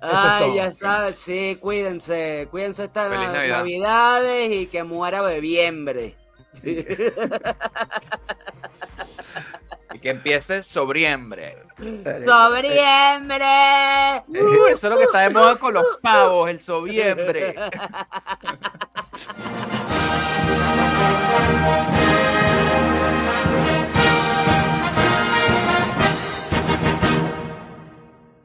Eso es Ay, todo. ya sabes, sí, cuídense, cuídense estas Feliz na- Navidad. navidades y que muera bebiembre. Y que empiece sobriembre. ¡Sobriembre! Uh, eso es lo que está de moda con los pavos, el sobriembre.